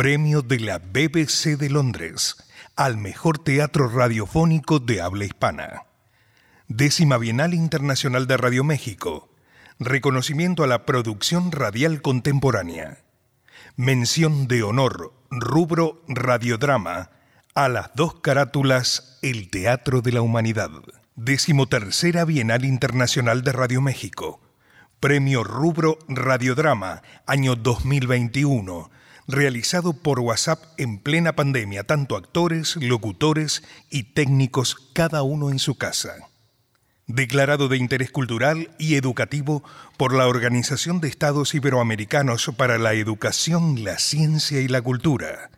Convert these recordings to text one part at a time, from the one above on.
Premio de la BBC de Londres al mejor teatro radiofónico de habla hispana. Décima Bienal Internacional de Radio México. Reconocimiento a la producción radial contemporánea. Mención de honor, rubro radiodrama, a las dos carátulas El Teatro de la Humanidad. Décimo tercera Bienal Internacional de Radio México. Premio Rubro Radiodrama, año 2021 realizado por WhatsApp en plena pandemia, tanto actores, locutores y técnicos, cada uno en su casa. Declarado de interés cultural y educativo por la Organización de Estados Iberoamericanos para la Educación, la Ciencia y la Cultura.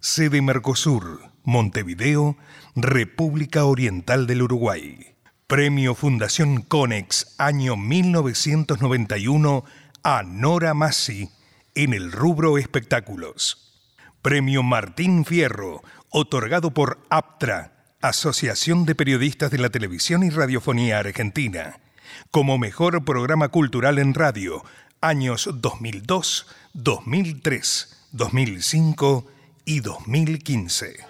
Sede Mercosur, Montevideo, República Oriental del Uruguay. Premio Fundación Conex, año 1991, a Nora Massi en el rubro espectáculos. Premio Martín Fierro, otorgado por APTRA, Asociación de Periodistas de la Televisión y Radiofonía Argentina, como mejor programa cultural en radio, años 2002, 2003, 2005 y 2015.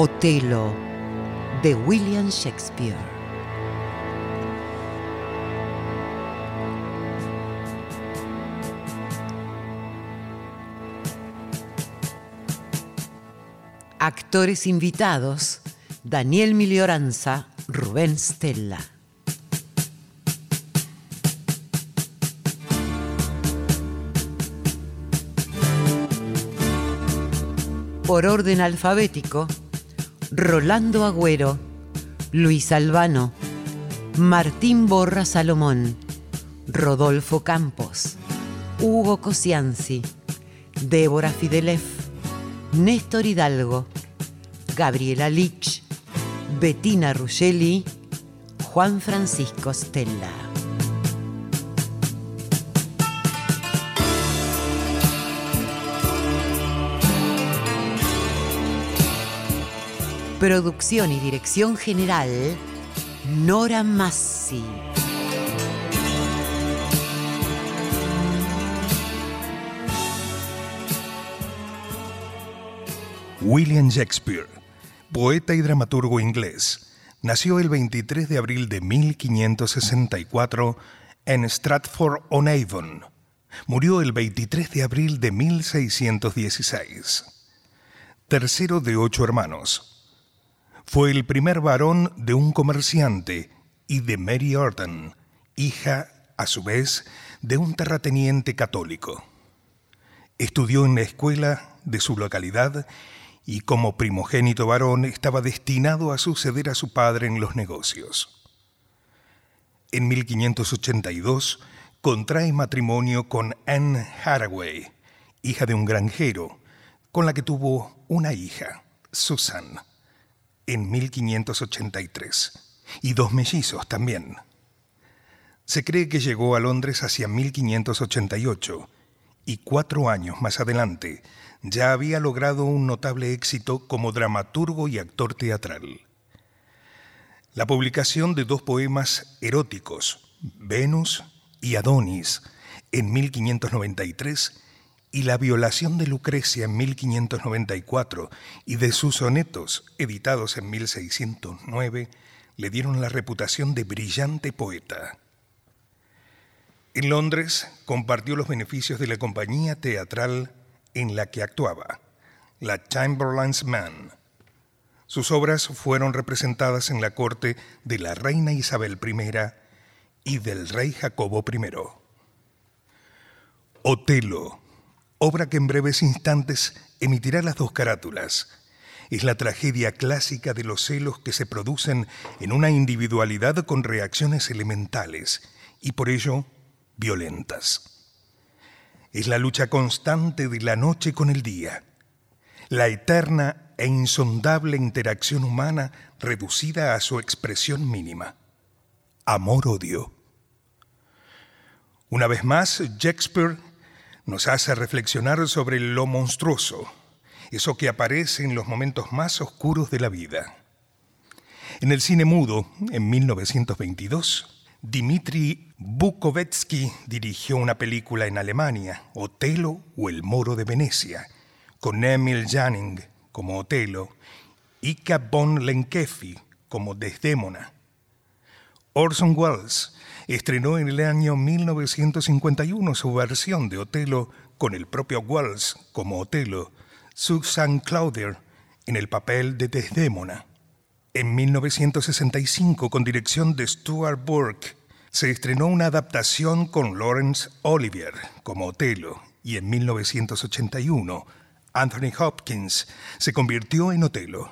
Otelo de William Shakespeare. Actores invitados: Daniel Milioranza, Rubén Stella. Por orden alfabético, Rolando Agüero, Luis Albano, Martín Borra Salomón, Rodolfo Campos, Hugo Cosianzi, Débora Fidelef, Néstor Hidalgo, Gabriela Lich, Bettina Ruggeli, Juan Francisco Stella. Producción y dirección general, Nora Massi. William Shakespeare, poeta y dramaturgo inglés, nació el 23 de abril de 1564 en Stratford-on-Avon. Murió el 23 de abril de 1616. Tercero de ocho hermanos fue el primer varón de un comerciante y de Mary Orton, hija, a su vez, de un terrateniente católico. Estudió en la escuela de su localidad y como primogénito varón estaba destinado a suceder a su padre en los negocios. En 1582 contrae matrimonio con Anne Haraway, hija de un granjero, con la que tuvo una hija, Susan, en 1583, y dos mellizos también. Se cree que llegó a Londres hacia 1588 y cuatro años más adelante ya había logrado un notable éxito como dramaturgo y actor teatral. La publicación de dos poemas eróticos, Venus y Adonis, en 1593, y la violación de Lucrecia en 1594 y de sus sonetos, editados en 1609, le dieron la reputación de brillante poeta. En Londres compartió los beneficios de la compañía teatral en la que actuaba, la Chamberlain's Man. Sus obras fueron representadas en la corte de la reina Isabel I y del rey Jacobo I. Otelo, obra que en breves instantes emitirá las dos carátulas. Es la tragedia clásica de los celos que se producen en una individualidad con reacciones elementales y por ello violentas. Es la lucha constante de la noche con el día, la eterna e insondable interacción humana reducida a su expresión mínima. Amor-odio. Una vez más, Shakespeare nos hace reflexionar sobre lo monstruoso, eso que aparece en los momentos más oscuros de la vida. En el cine mudo, en 1922, Dmitri Bukovetsky dirigió una película en Alemania, Otelo o El Moro de Venecia, con Emil Janning como Otelo y von Lenkefi como Desdémona. Orson Welles estrenó en el año 1951 su versión de Otelo con el propio Welles como Otelo, Susan Claudier en el papel de Desdémona. En 1965, con dirección de Stuart Burke, se estrenó una adaptación con Laurence Olivier como Otelo y en 1981 Anthony Hopkins se convirtió en Otelo.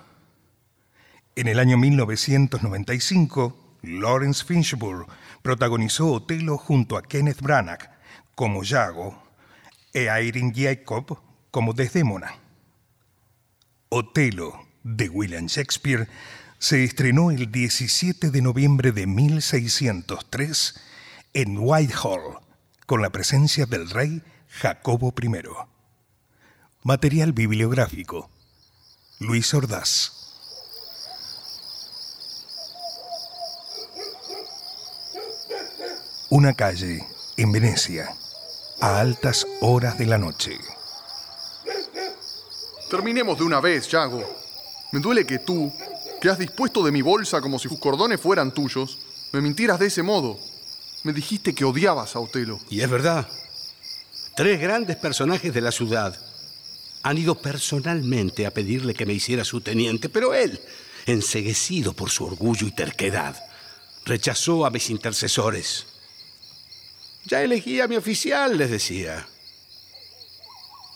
En el año 1995, Lawrence Finchburg protagonizó Otelo junto a Kenneth Branagh como Yago e Irene Jacob como Desdémona. Otelo de William Shakespeare se estrenó el 17 de noviembre de 1603 en Whitehall, con la presencia del rey Jacobo I. Material bibliográfico. Luis Ordaz. Una calle en Venecia, a altas horas de la noche. Terminemos de una vez, Yago. Me duele que tú, que has dispuesto de mi bolsa como si sus cordones fueran tuyos, me mintieras de ese modo. Me dijiste que odiabas a Otelo. Y es verdad. Tres grandes personajes de la ciudad han ido personalmente a pedirle que me hiciera su teniente, pero él, enseguecido por su orgullo y terquedad, rechazó a mis intercesores. Ya elegí a mi oficial, les decía.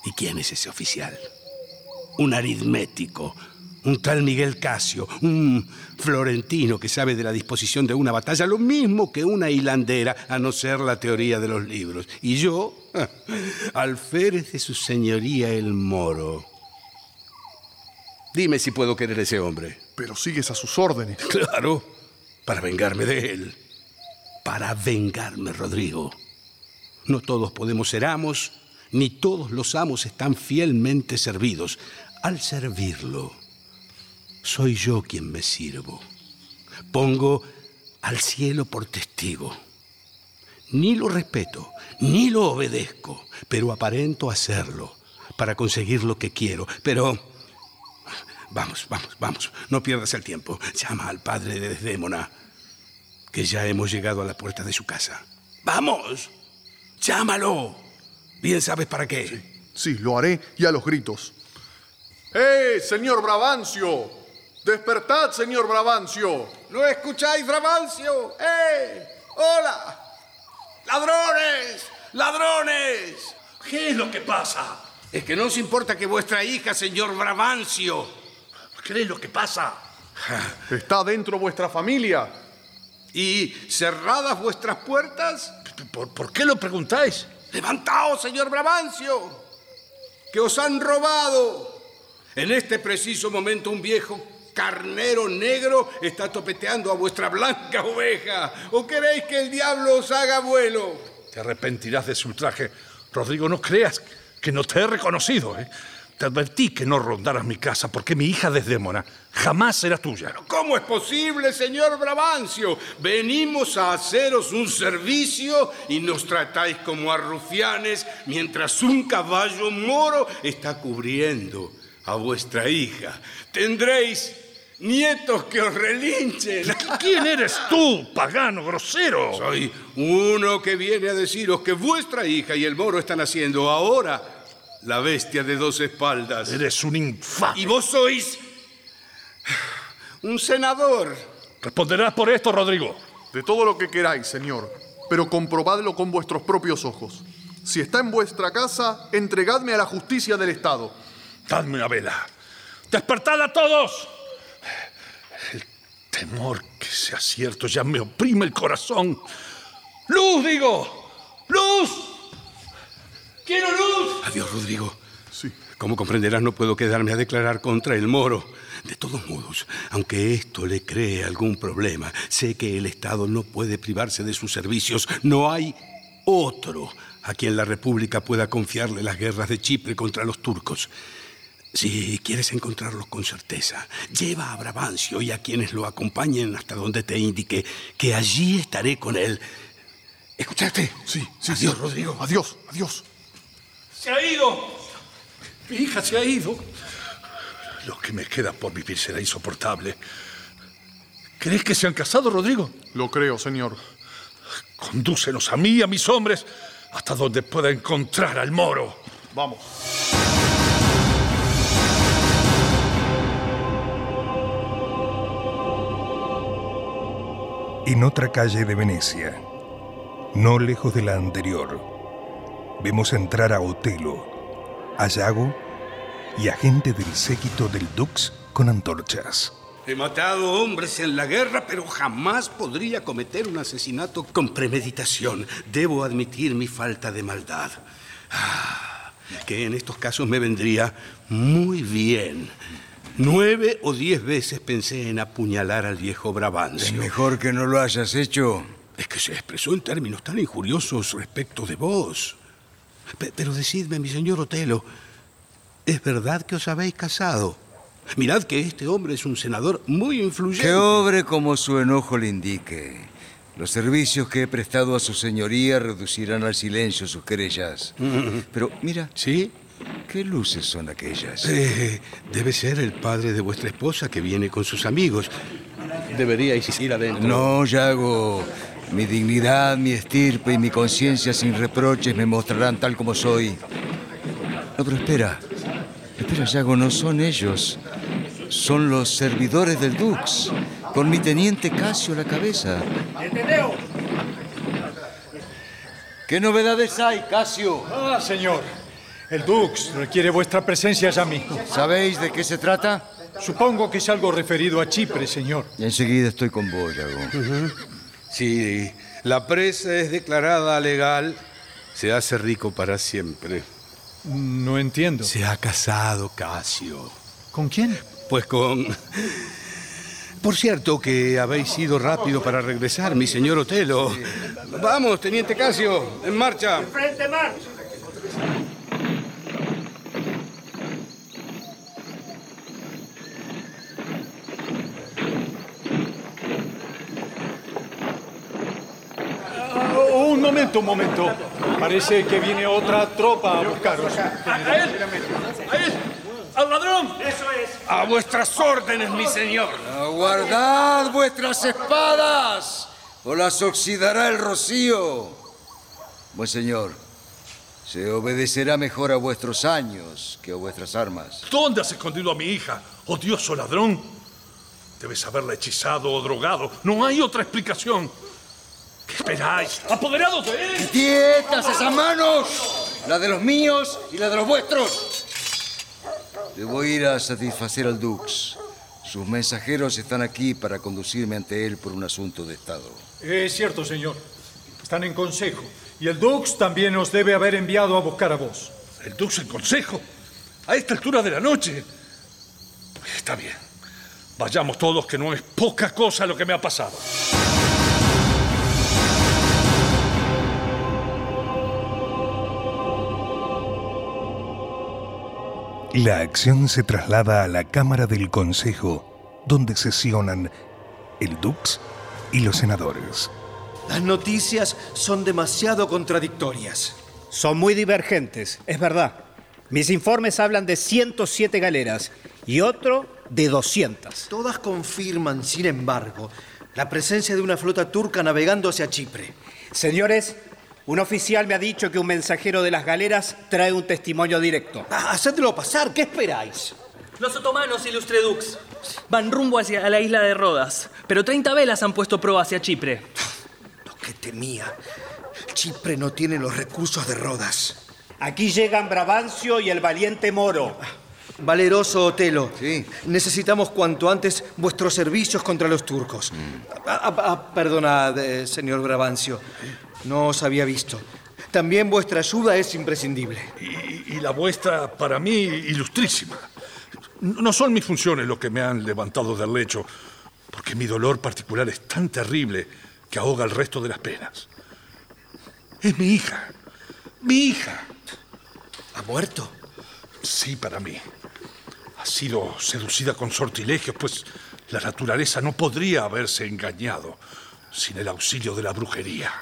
¿Y quién es ese oficial? Un aritmético, un tal Miguel Casio, un florentino que sabe de la disposición de una batalla, lo mismo que una hilandera, a no ser la teoría de los libros. Y yo, alférez de su señoría el moro. Dime si puedo querer a ese hombre. Pero sigues a sus órdenes. Claro, para vengarme de él. Para vengarme, Rodrigo. No todos podemos ser amos, ni todos los amos están fielmente servidos. Al servirlo, soy yo quien me sirvo. Pongo al cielo por testigo. Ni lo respeto, ni lo obedezco, pero aparento hacerlo para conseguir lo que quiero. Pero... Vamos, vamos, vamos, no pierdas el tiempo. Llama al padre de Desdémona, que ya hemos llegado a la puerta de su casa. ¡Vamos! ¡Llámalo! Bien sabes para qué. Sí, sí lo haré y a los gritos. ¡Eh, señor Bravancio! Despertad, señor Bravancio. ¿No escucháis, Bravancio? ¡Eh! ¡Hola! ¡Ladrones! ¡Ladrones! ¿Qué es lo que pasa? Es que no os importa que vuestra hija, señor Brabancio. ¿Qué es lo que pasa? ¿Está dentro vuestra familia? ¿Y cerradas vuestras puertas? ¿Por, por qué lo preguntáis? Levantaos, señor Brabancio, que os han robado. En este preciso momento un viejo carnero negro está topeteando a vuestra blanca oveja. ¿O queréis que el diablo os haga vuelo? Te arrepentirás de su ultraje. Rodrigo, no creas que no te he reconocido. ¿eh? Te advertí que no rondaras mi casa porque mi hija Desdémona jamás será tuya. ¿Cómo es posible, señor Brabancio? Venimos a haceros un servicio y nos tratáis como a rufianes mientras un caballo moro está cubriendo a vuestra hija. Tendréis nietos que os relinchen. ¿Quién eres tú, pagano grosero? Soy uno que viene a deciros que vuestra hija y el moro están haciendo ahora la bestia de dos espaldas. Eres un infame. Y vos sois un senador. Responderás por esto, Rodrigo. De todo lo que queráis, señor, pero comprobadlo con vuestros propios ojos. Si está en vuestra casa, entregadme a la justicia del Estado. Dadme una vela. ¡Despertad a todos! El temor que sea cierto ya me oprime el corazón. ¡Luz, digo! ¡Luz! ¡Quiero luz! Adiós, Rodrigo. Sí. Como comprenderás, no puedo quedarme a declarar contra el moro. De todos modos, aunque esto le cree algún problema, sé que el Estado no puede privarse de sus servicios. No hay otro a quien la República pueda confiarle las guerras de Chipre contra los turcos. Si quieres encontrarlos con certeza, lleva a Brabancio y a quienes lo acompañen hasta donde te indique, que allí estaré con él. ¿Escuchaste? Sí, sí. Adiós, sí. Rodrigo. Adiós, adiós. ¡Se ha ido! Mi hija se ha ido. Lo que me queda por vivir será insoportable. ¿Crees que se han casado, Rodrigo? Lo creo, señor. Condúcenos a mí y a mis hombres hasta donde pueda encontrar al moro. Vamos. En otra calle de Venecia, no lejos de la anterior, vemos entrar a Otelo, a Yago y a gente del séquito del Dux con antorchas. He matado hombres en la guerra, pero jamás podría cometer un asesinato con premeditación. Debo admitir mi falta de maldad. Ah, que en estos casos me vendría muy bien. Nueve o diez veces pensé en apuñalar al viejo Es Brabancio. mejor que no lo hayas hecho. Es que se expresó en términos tan injuriosos respecto de vos. Pe- pero decidme, mi señor Otelo, ¿es verdad que os habéis casado? Mirad que este hombre es un senador muy influyente. Que obre como su enojo le indique. Los servicios que he prestado a su señoría reducirán al silencio sus querellas. Pero mira, ¿Sí? ¿qué luces son aquellas? Eh, debe ser el padre de vuestra esposa que viene con sus amigos. Deberíais ir adentro. No, Yago. Mi dignidad, mi estirpe y mi conciencia sin reproches me mostrarán tal como soy. No, pero espera. Espera, Yago, no son ellos. Son los servidores del Dux, con mi teniente Casio a la cabeza. ¿Qué novedades hay, Casio? Ah, señor. El Dux requiere vuestra presencia ya mismo. ¿Sabéis de qué se trata? Supongo que es algo referido a Chipre, señor. Enseguida estoy con vos, Yago. Si la presa es declarada legal, se hace rico para siempre. No entiendo. Se ha casado Casio. ¿Con quién? Pues con... Por cierto que habéis sido rápido para regresar, mi señor Otelo. Vamos, teniente Casio, en marcha. Ah, un momento, un momento. Parece que viene otra tropa a buscaros. ¡A él! ¡A él! ¡Al ladrón! A vuestras órdenes, mi señor. Aguardad vuestras espadas, o las oxidará el rocío. Buen señor, se obedecerá mejor a vuestros años que a vuestras armas. ¿Dónde has escondido a mi hija, odioso ladrón? Debes haberla hechizado o drogado. No hay otra explicación. ¿Qué esperáis? ¡Apoderados de él! ¡Quietas esas manos! La de los míos y la de los vuestros. Debo ir a satisfacer al Dux. Sus mensajeros están aquí para conducirme ante él por un asunto de Estado. Es cierto, señor. Están en consejo. Y el Dux también nos debe haber enviado a buscar a vos. ¿El Dux en consejo? ¿A esta altura de la noche? Está bien. Vayamos todos, que no es poca cosa lo que me ha pasado. La acción se traslada a la Cámara del Consejo, donde sesionan el Dux y los senadores. Las noticias son demasiado contradictorias. Son muy divergentes, es verdad. Mis informes hablan de 107 galeras y otro de 200. Todas confirman, sin embargo, la presencia de una flota turca navegando hacia Chipre. Señores, un oficial me ha dicho que un mensajero de las galeras trae un testimonio directo. Ah, hacedlo pasar, ¿qué esperáis? Los otomanos, ilustre Dux, van rumbo hacia la isla de Rodas, pero 30 velas han puesto proa hacia Chipre. Lo que temía. Chipre no tiene los recursos de Rodas. Aquí llegan Brabancio y el valiente Moro. Valeroso Otelo, Sí. necesitamos cuanto antes vuestros servicios contra los turcos. Ah, ah, ah, perdonad, eh, señor Brabancio, no os había visto. También vuestra ayuda es imprescindible. Y, y la vuestra, para mí, ilustrísima. No son mis funciones lo que me han levantado del lecho, porque mi dolor particular es tan terrible que ahoga el resto de las penas. Es mi hija. Mi hija. ¿Ha muerto? Sí, para mí. Ha sido seducida con sortilegios, pues la naturaleza no podría haberse engañado sin el auxilio de la brujería.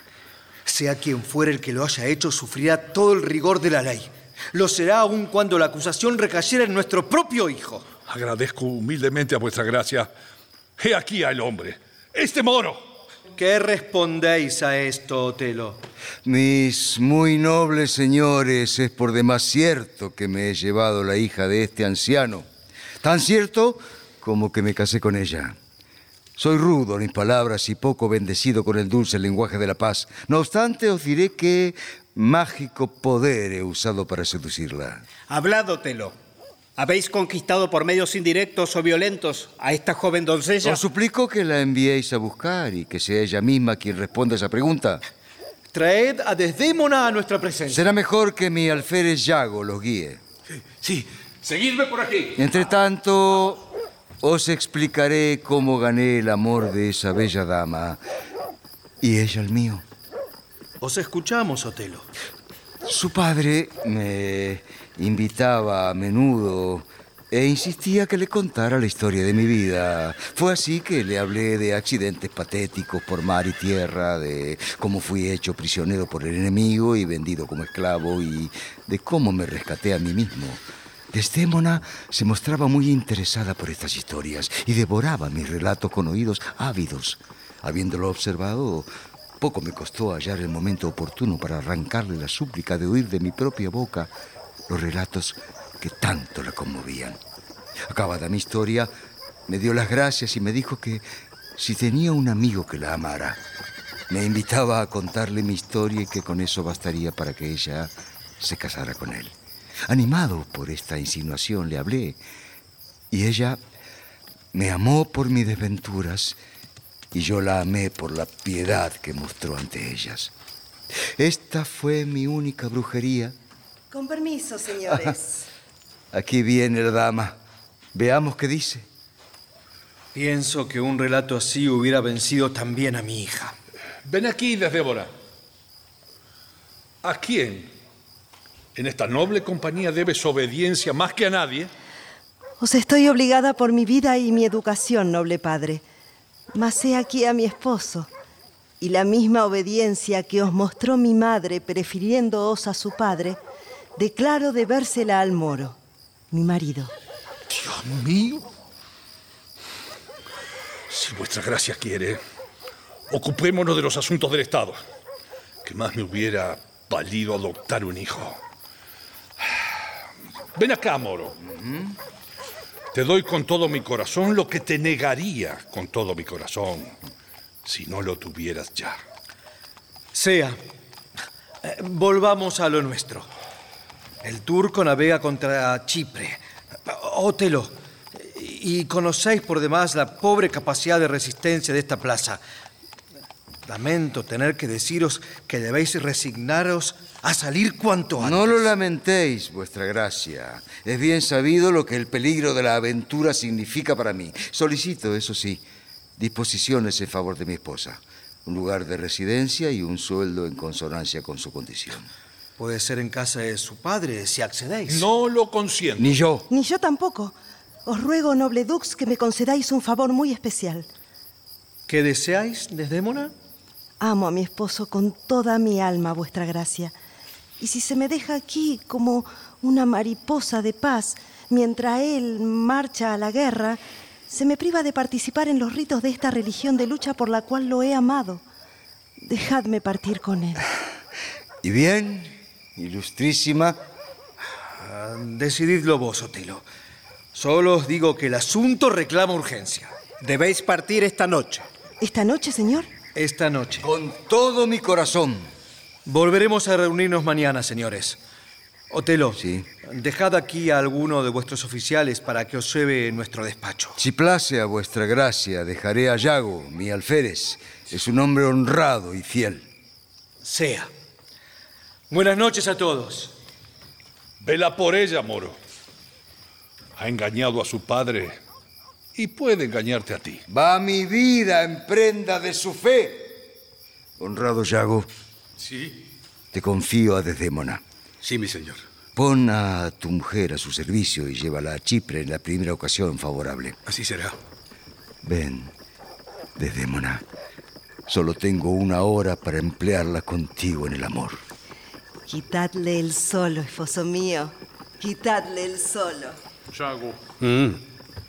Sea quien fuera el que lo haya hecho, sufrirá todo el rigor de la ley. Lo será aun cuando la acusación recayera en nuestro propio hijo. Agradezco humildemente a vuestra gracia. He aquí al hombre, este moro. ¿Qué respondéis a esto, Otelo? Mis muy nobles señores, es por demás cierto que me he llevado la hija de este anciano. Tan cierto como que me casé con ella. Soy rudo en mis palabras y poco bendecido con el dulce lenguaje de la paz. No obstante, os diré que mágico poder he usado para seducirla. Habládotelo. ¿Habéis conquistado por medios indirectos o violentos a esta joven doncella? Os suplico que la enviéis a buscar y que sea ella misma quien responda esa pregunta. Traed a Desdémona a nuestra presencia. Será mejor que mi alférez Yago los guíe. Sí, seguidme por aquí. Entre tanto, os explicaré cómo gané el amor de esa bella dama y ella el mío. Os escuchamos, Otelo. Su padre me invitaba a menudo e insistía que le contara la historia de mi vida. Fue así que le hablé de accidentes patéticos por mar y tierra, de cómo fui hecho prisionero por el enemigo y vendido como esclavo y de cómo me rescaté a mí mismo. Desdémona se mostraba muy interesada por estas historias y devoraba mis relatos con oídos ávidos. Habiéndolo observado, poco me costó hallar el momento oportuno para arrancarle la súplica de oír de mi propia boca los relatos que tanto la conmovían. Acabada mi historia, me dio las gracias y me dijo que si tenía un amigo que la amara, me invitaba a contarle mi historia y que con eso bastaría para que ella se casara con él. Animado por esta insinuación le hablé y ella me amó por mis desventuras y yo la amé por la piedad que mostró ante ellas. Esta fue mi única brujería. Con permiso, señores. Aquí viene la dama. Veamos qué dice. Pienso que un relato así hubiera vencido también a mi hija. Ven aquí, Desdébora. ¿A quién en esta noble compañía debes obediencia más que a nadie? Os estoy obligada por mi vida y mi educación, noble padre. Mas he aquí a mi esposo. Y la misma obediencia que os mostró mi madre prefiriéndoos a su padre, declaro debérsela al moro, mi marido. Dios mío. Si vuestra gracia quiere, ocupémonos de los asuntos del Estado. Que más me hubiera valido adoptar un hijo. Ven acá, Moro. Te doy con todo mi corazón lo que te negaría con todo mi corazón si no lo tuvieras ya. Sea. Eh, volvamos a lo nuestro. El turco navega contra Chipre. Otelo, y conocéis por demás la pobre capacidad de resistencia de esta plaza. Lamento tener que deciros que debéis resignaros a salir cuanto antes. No lo lamentéis, vuestra gracia. Es bien sabido lo que el peligro de la aventura significa para mí. Solicito, eso sí, disposiciones en favor de mi esposa. Un lugar de residencia y un sueldo en consonancia con su condición. Puede ser en casa de su padre, si accedéis. No lo consiento. Ni yo. Ni yo tampoco. Os ruego, noble Dux, que me concedáis un favor muy especial. ¿Qué deseáis, Desdémona? Amo a mi esposo con toda mi alma, vuestra gracia. Y si se me deja aquí como una mariposa de paz, mientras él marcha a la guerra, se me priva de participar en los ritos de esta religión de lucha por la cual lo he amado. Dejadme partir con él. ¿Y bien, ilustrísima? Decididlo vos, Otelo. Solo os digo que el asunto reclama urgencia. Debéis partir esta noche. ¿Esta noche, señor? Esta noche. Con todo mi corazón. Volveremos a reunirnos mañana, señores. Otelo, Sí. dejad aquí a alguno de vuestros oficiales para que os lleve nuestro despacho. Si place a vuestra gracia, dejaré a Yago, mi alférez. Es un hombre honrado y fiel. Sea. Buenas noches a todos. Vela por ella, Moro. Ha engañado a su padre y puede engañarte a ti. Va mi vida en prenda de su fe. Honrado Yago, Sí. te confío a Desdémona. Sí, mi señor. Pon a tu mujer a su servicio y llévala a Chipre en la primera ocasión favorable. Así será. Ven, Desdémona. Solo tengo una hora para emplearla contigo en el amor. Quitadle el solo, esposo mío. Quitadle el solo. Yago, Mm.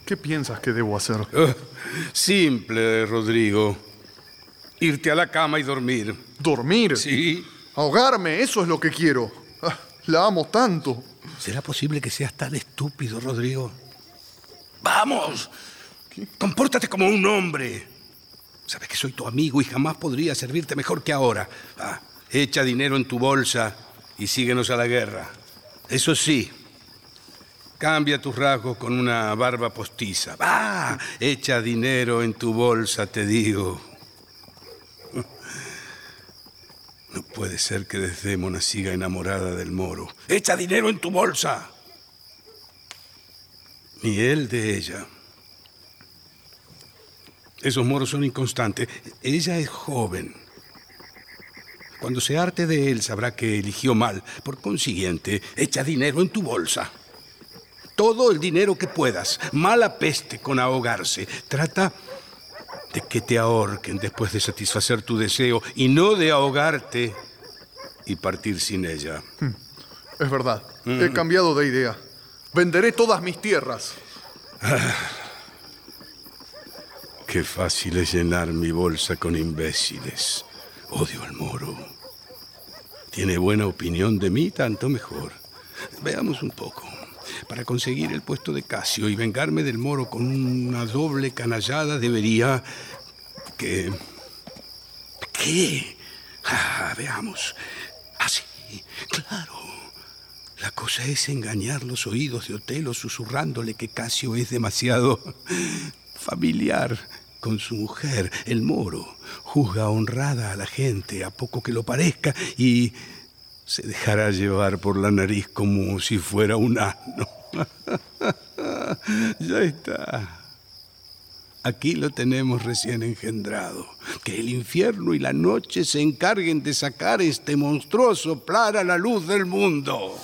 ¿qué piensas que debo hacer? Simple, Rodrigo. Irte a la cama y dormir. ¿Dormir? Sí. Ahogarme, eso es lo que quiero. Ah, la amo tanto. ¿Será posible que seas tan estúpido, Rodrigo? ¡Vamos! Compórtate como un hombre. Sabes que soy tu amigo y jamás podría servirte mejor que ahora. Va, echa dinero en tu bolsa y síguenos a la guerra. Eso sí, cambia tus rasgos con una barba postiza. Va, echa dinero en tu bolsa, te digo. No puede ser que Desdémona siga enamorada del moro. ¡Echa dinero en tu bolsa! Ni él de ella. Esos moros son inconstantes. Ella es joven. Cuando se harte de él sabrá que eligió mal. Por consiguiente, echa dinero en tu bolsa. Todo el dinero que puedas. Mala peste con ahogarse. Trata de que te ahorquen después de satisfacer tu deseo y no de ahogarte y partir sin ella. Es verdad, Mm. he cambiado de idea. Venderé todas mis tierras. Qué fácil es llenar mi bolsa con imbéciles. Odio al moro. Tiene buena opinión de mí, tanto mejor. Veamos un poco. Para conseguir el puesto de Casio y vengarme del moro con una doble canallada debería... que... ¿Qué? Ah, veamos. Ah, sí, claro. La cosa es engañar los oídos de Otelo susurrándole que Casio es demasiado familiar con su mujer, el moro. Juzga honrada a la gente a poco que lo parezca y se dejará llevar por la nariz como si fuera un asno. ya está. Aquí lo tenemos recién engendrado. Que el infierno y la noche se encarguen de sacar este monstruoso plan a la luz del mundo.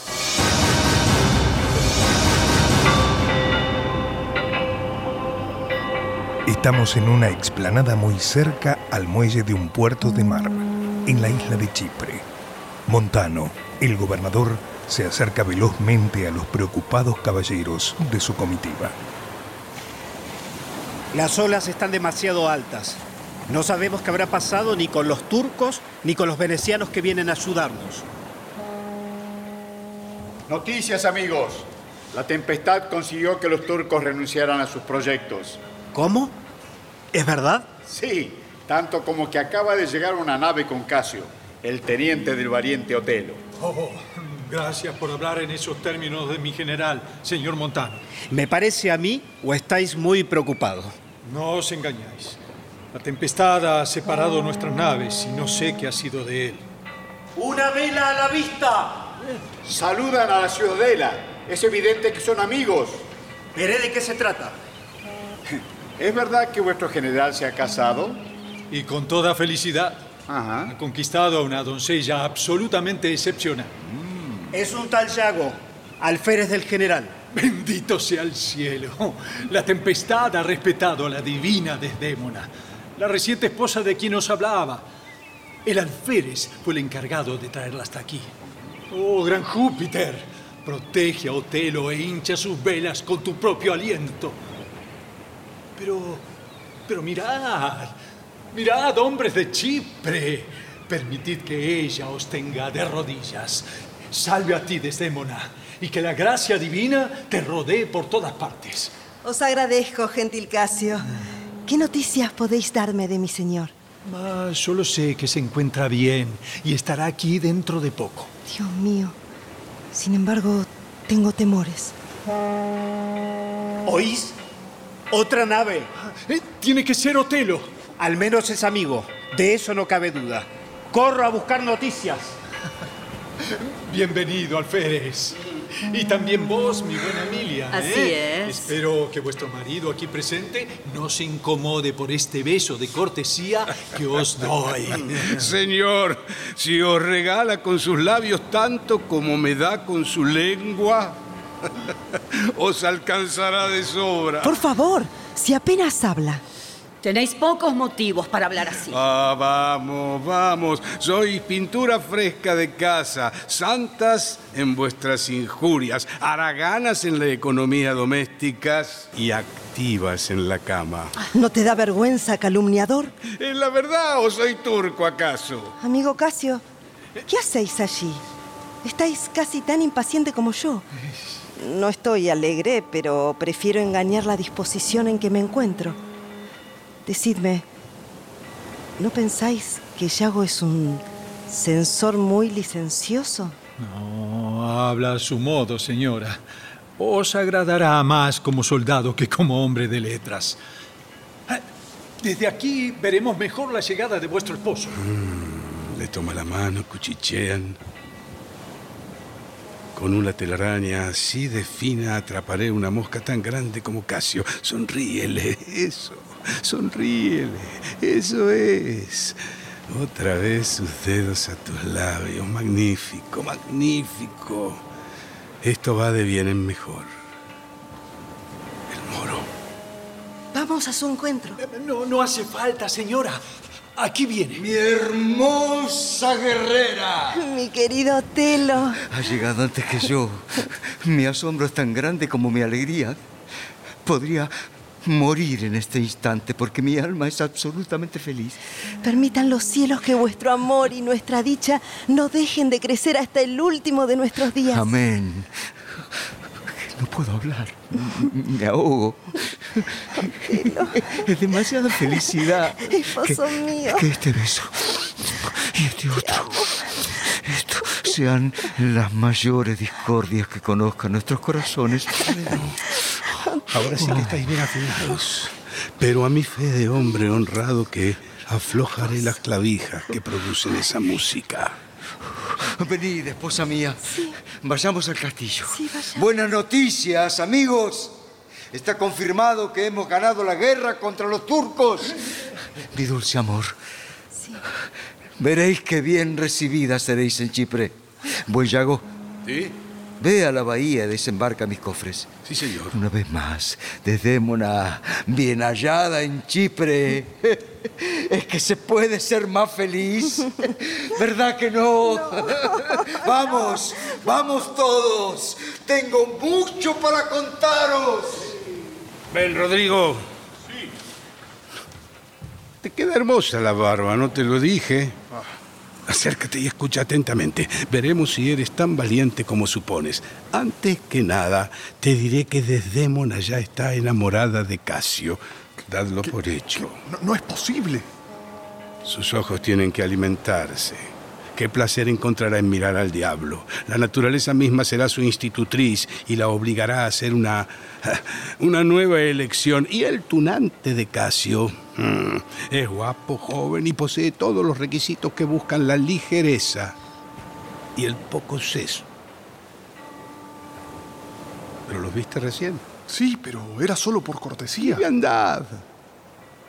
Estamos en una explanada muy cerca al muelle de un puerto de mar, en la isla de Chipre. Montano, el gobernador, se acerca velozmente a los preocupados caballeros de su comitiva. Las olas están demasiado altas. No sabemos qué habrá pasado ni con los turcos ni con los venecianos que vienen a ayudarnos. Noticias, amigos. La tempestad consiguió que los turcos renunciaran a sus proyectos. ¿Cómo? ¿Es verdad? Sí, tanto como que acaba de llegar una nave con Casio, el teniente del valiente Otelo. Oh, Gracias por hablar en esos términos de mi general, señor Montano. ¿Me parece a mí o estáis muy preocupados? No os engañáis. La tempestad ha separado nuestras naves y no sé qué ha sido de él. ¡Una vela a la vista! Saludan a la ciudadela. Es evidente que son amigos. Veré de qué se trata. ¿Es verdad que vuestro general se ha casado? Y con toda felicidad. Ajá. Ha conquistado a una doncella absolutamente excepcional. Es un tal Yago, alférez del general. Bendito sea el cielo. La tempestad ha respetado a la divina Desdémona, la reciente esposa de quien os hablaba. El alférez fue el encargado de traerla hasta aquí. Oh, gran Júpiter, protege a Otelo e hincha sus velas con tu propio aliento. Pero, pero mirad, mirad, hombres de Chipre, permitid que ella os tenga de rodillas. Salve a ti, Desdémona, y que la gracia divina te rodee por todas partes. Os agradezco, gentil Casio. ¿Qué noticias podéis darme de mi señor? Ah, solo sé que se encuentra bien y estará aquí dentro de poco. Dios mío. Sin embargo, tengo temores. ¿Oís? Otra nave. Eh, tiene que ser Otelo. Al menos es amigo. De eso no cabe duda. Corro a buscar noticias. Bienvenido, alférez. Y también vos, mi buena Emilia. Así ¿eh? es. Espero que vuestro marido aquí presente no se incomode por este beso de cortesía que os doy. Señor, si os regala con sus labios tanto como me da con su lengua, os alcanzará de sobra. Por favor, si apenas habla. Tenéis pocos motivos para hablar así. Ah, vamos, vamos. Sois pintura fresca de casa, santas en vuestras injurias, haraganas en la economía doméstica y activas en la cama. ¿No te da vergüenza, calumniador? ¿Es la verdad o soy turco acaso? Amigo Casio, ¿qué hacéis allí? Estáis casi tan impaciente como yo. No estoy alegre, pero prefiero engañar la disposición en que me encuentro. Decidme, ¿no pensáis que Yago es un censor muy licencioso? No, habla a su modo, señora. Os agradará más como soldado que como hombre de letras. Ah, Desde aquí veremos mejor la llegada de vuestro esposo. Le toma la mano, cuchichean. Con una telaraña así de fina atraparé una mosca tan grande como Casio. Sonríele, eso. Sonríele, eso es. Otra vez sus dedos a tus labios. Magnífico, magnífico. Esto va de bien en mejor. El moro. Vamos a su encuentro. No, no hace falta, señora. Aquí viene. Mi hermosa guerrera. Mi querido Telo. Ha llegado antes que yo. Mi asombro es tan grande como mi alegría. Podría morir en este instante porque mi alma es absolutamente feliz. Permitan los cielos que vuestro amor y nuestra dicha no dejen de crecer hasta el último de nuestros días. Amén. No puedo hablar. Me ahogo. Es demasiada felicidad. Esposo mío. Que este beso y este otro. Esto sean las mayores discordias que conozcan nuestros corazones. Ahora sí que estáis bien afinados. Pero a mi fe de hombre honrado que aflojaré las clavijas que producen esa música. Venid, esposa mía. Vayamos al castillo. Buenas noticias, amigos. Está confirmado que hemos ganado la guerra contra los turcos. Mi dulce amor. Veréis qué bien recibida seréis en Chipre. Buen Yago. ¿Sí? Ve a la bahía y desembarca mis cofres. Sí, señor. Una vez más, Desdémona, bien hallada en Chipre. Es que se puede ser más feliz. ¿Verdad que no? Vamos, vamos todos. Tengo mucho para contaros. Ven, Rodrigo. Te queda hermosa la barba, ¿no te lo dije? Acércate y escucha atentamente. Veremos si eres tan valiente como supones. Antes que nada, te diré que Desdémona ya está enamorada de Casio. Dadlo por hecho. No, no es posible. Sus ojos tienen que alimentarse. Qué placer encontrará en mirar al diablo. La naturaleza misma será su institutriz y la obligará a hacer una, una nueva elección. Y el tunante de Casio mm, es guapo, joven y posee todos los requisitos que buscan la ligereza y el poco seso. ¿Pero los viste recién? Sí, pero era solo por cortesía. Liviandad.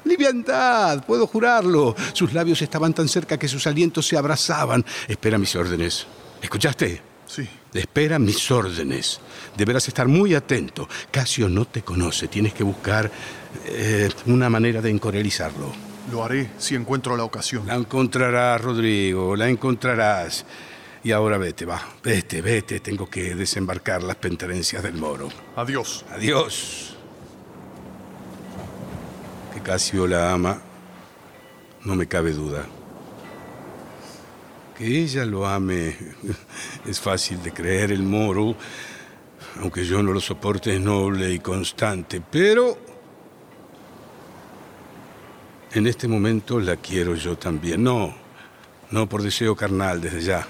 Liviandad, puedo jurarlo. Sus labios estaban tan cerca que sus alientos se abrazaban. Espera mis órdenes. ¿Escuchaste? Sí. Espera mis órdenes. Deberás estar muy atento. Casio no te conoce. Tienes que buscar eh, una manera de encorelizarlo. Lo haré si encuentro la ocasión. La encontrarás, Rodrigo. La encontrarás. Y ahora vete, va. Vete, vete. Tengo que desembarcar las penterencias del moro. Adiós. Adiós. Casio la ama, no me cabe duda. Que ella lo ame es fácil de creer. El moro, aunque yo no lo soporte, es noble y constante. Pero en este momento la quiero yo también. No, no por deseo carnal desde ya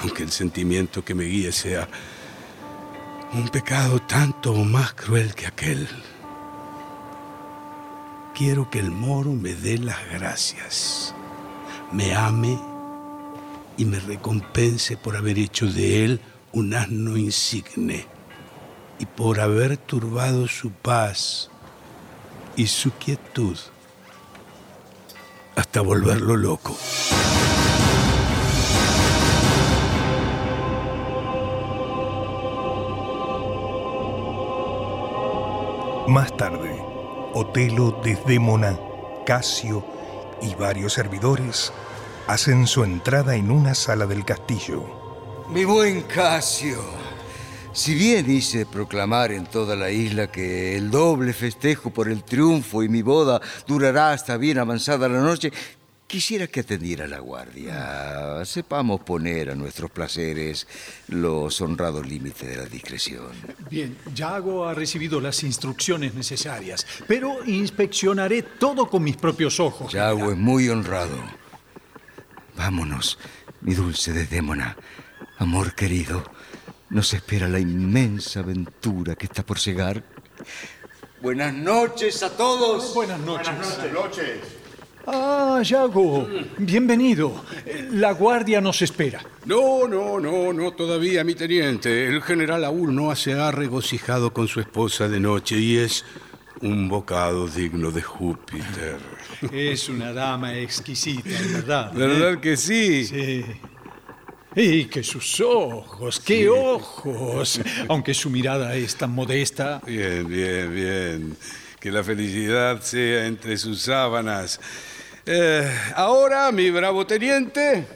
aunque el sentimiento que me guíe sea un pecado tanto o más cruel que aquel. Quiero que el moro me dé las gracias, me ame y me recompense por haber hecho de él un asno insigne y por haber turbado su paz y su quietud hasta volverlo loco. Más tarde, Otelo, Desdémona, Casio y varios servidores hacen su entrada en una sala del castillo. Mi buen Casio, si bien hice proclamar en toda la isla que el doble festejo por el triunfo y mi boda durará hasta bien avanzada la noche, quisiera que atendiera la guardia. Sepamos poner a nuestros placeres los honrados límites de la discreción. Bien, Yago ha recibido las instrucciones necesarias, pero inspeccionaré todo con mis propios ojos. Yago es muy honrado. Vámonos, mi dulce Desdémona. Amor querido, nos espera la inmensa aventura que está por llegar. Buenas noches a todos. Buenas noches. Buenas noches. Ah, Yago, bienvenido. La guardia nos espera. No, no, no, no todavía, mi teniente. El general aún no se ha regocijado con su esposa de noche y es un bocado digno de Júpiter. Es una dama exquisita, ¿verdad? ¿Verdad que sí? Sí. Y que sus ojos, qué ojos. Aunque su mirada es tan modesta. Bien, bien, bien. Que la felicidad sea entre sus sábanas. Eh, ahora, mi bravo teniente,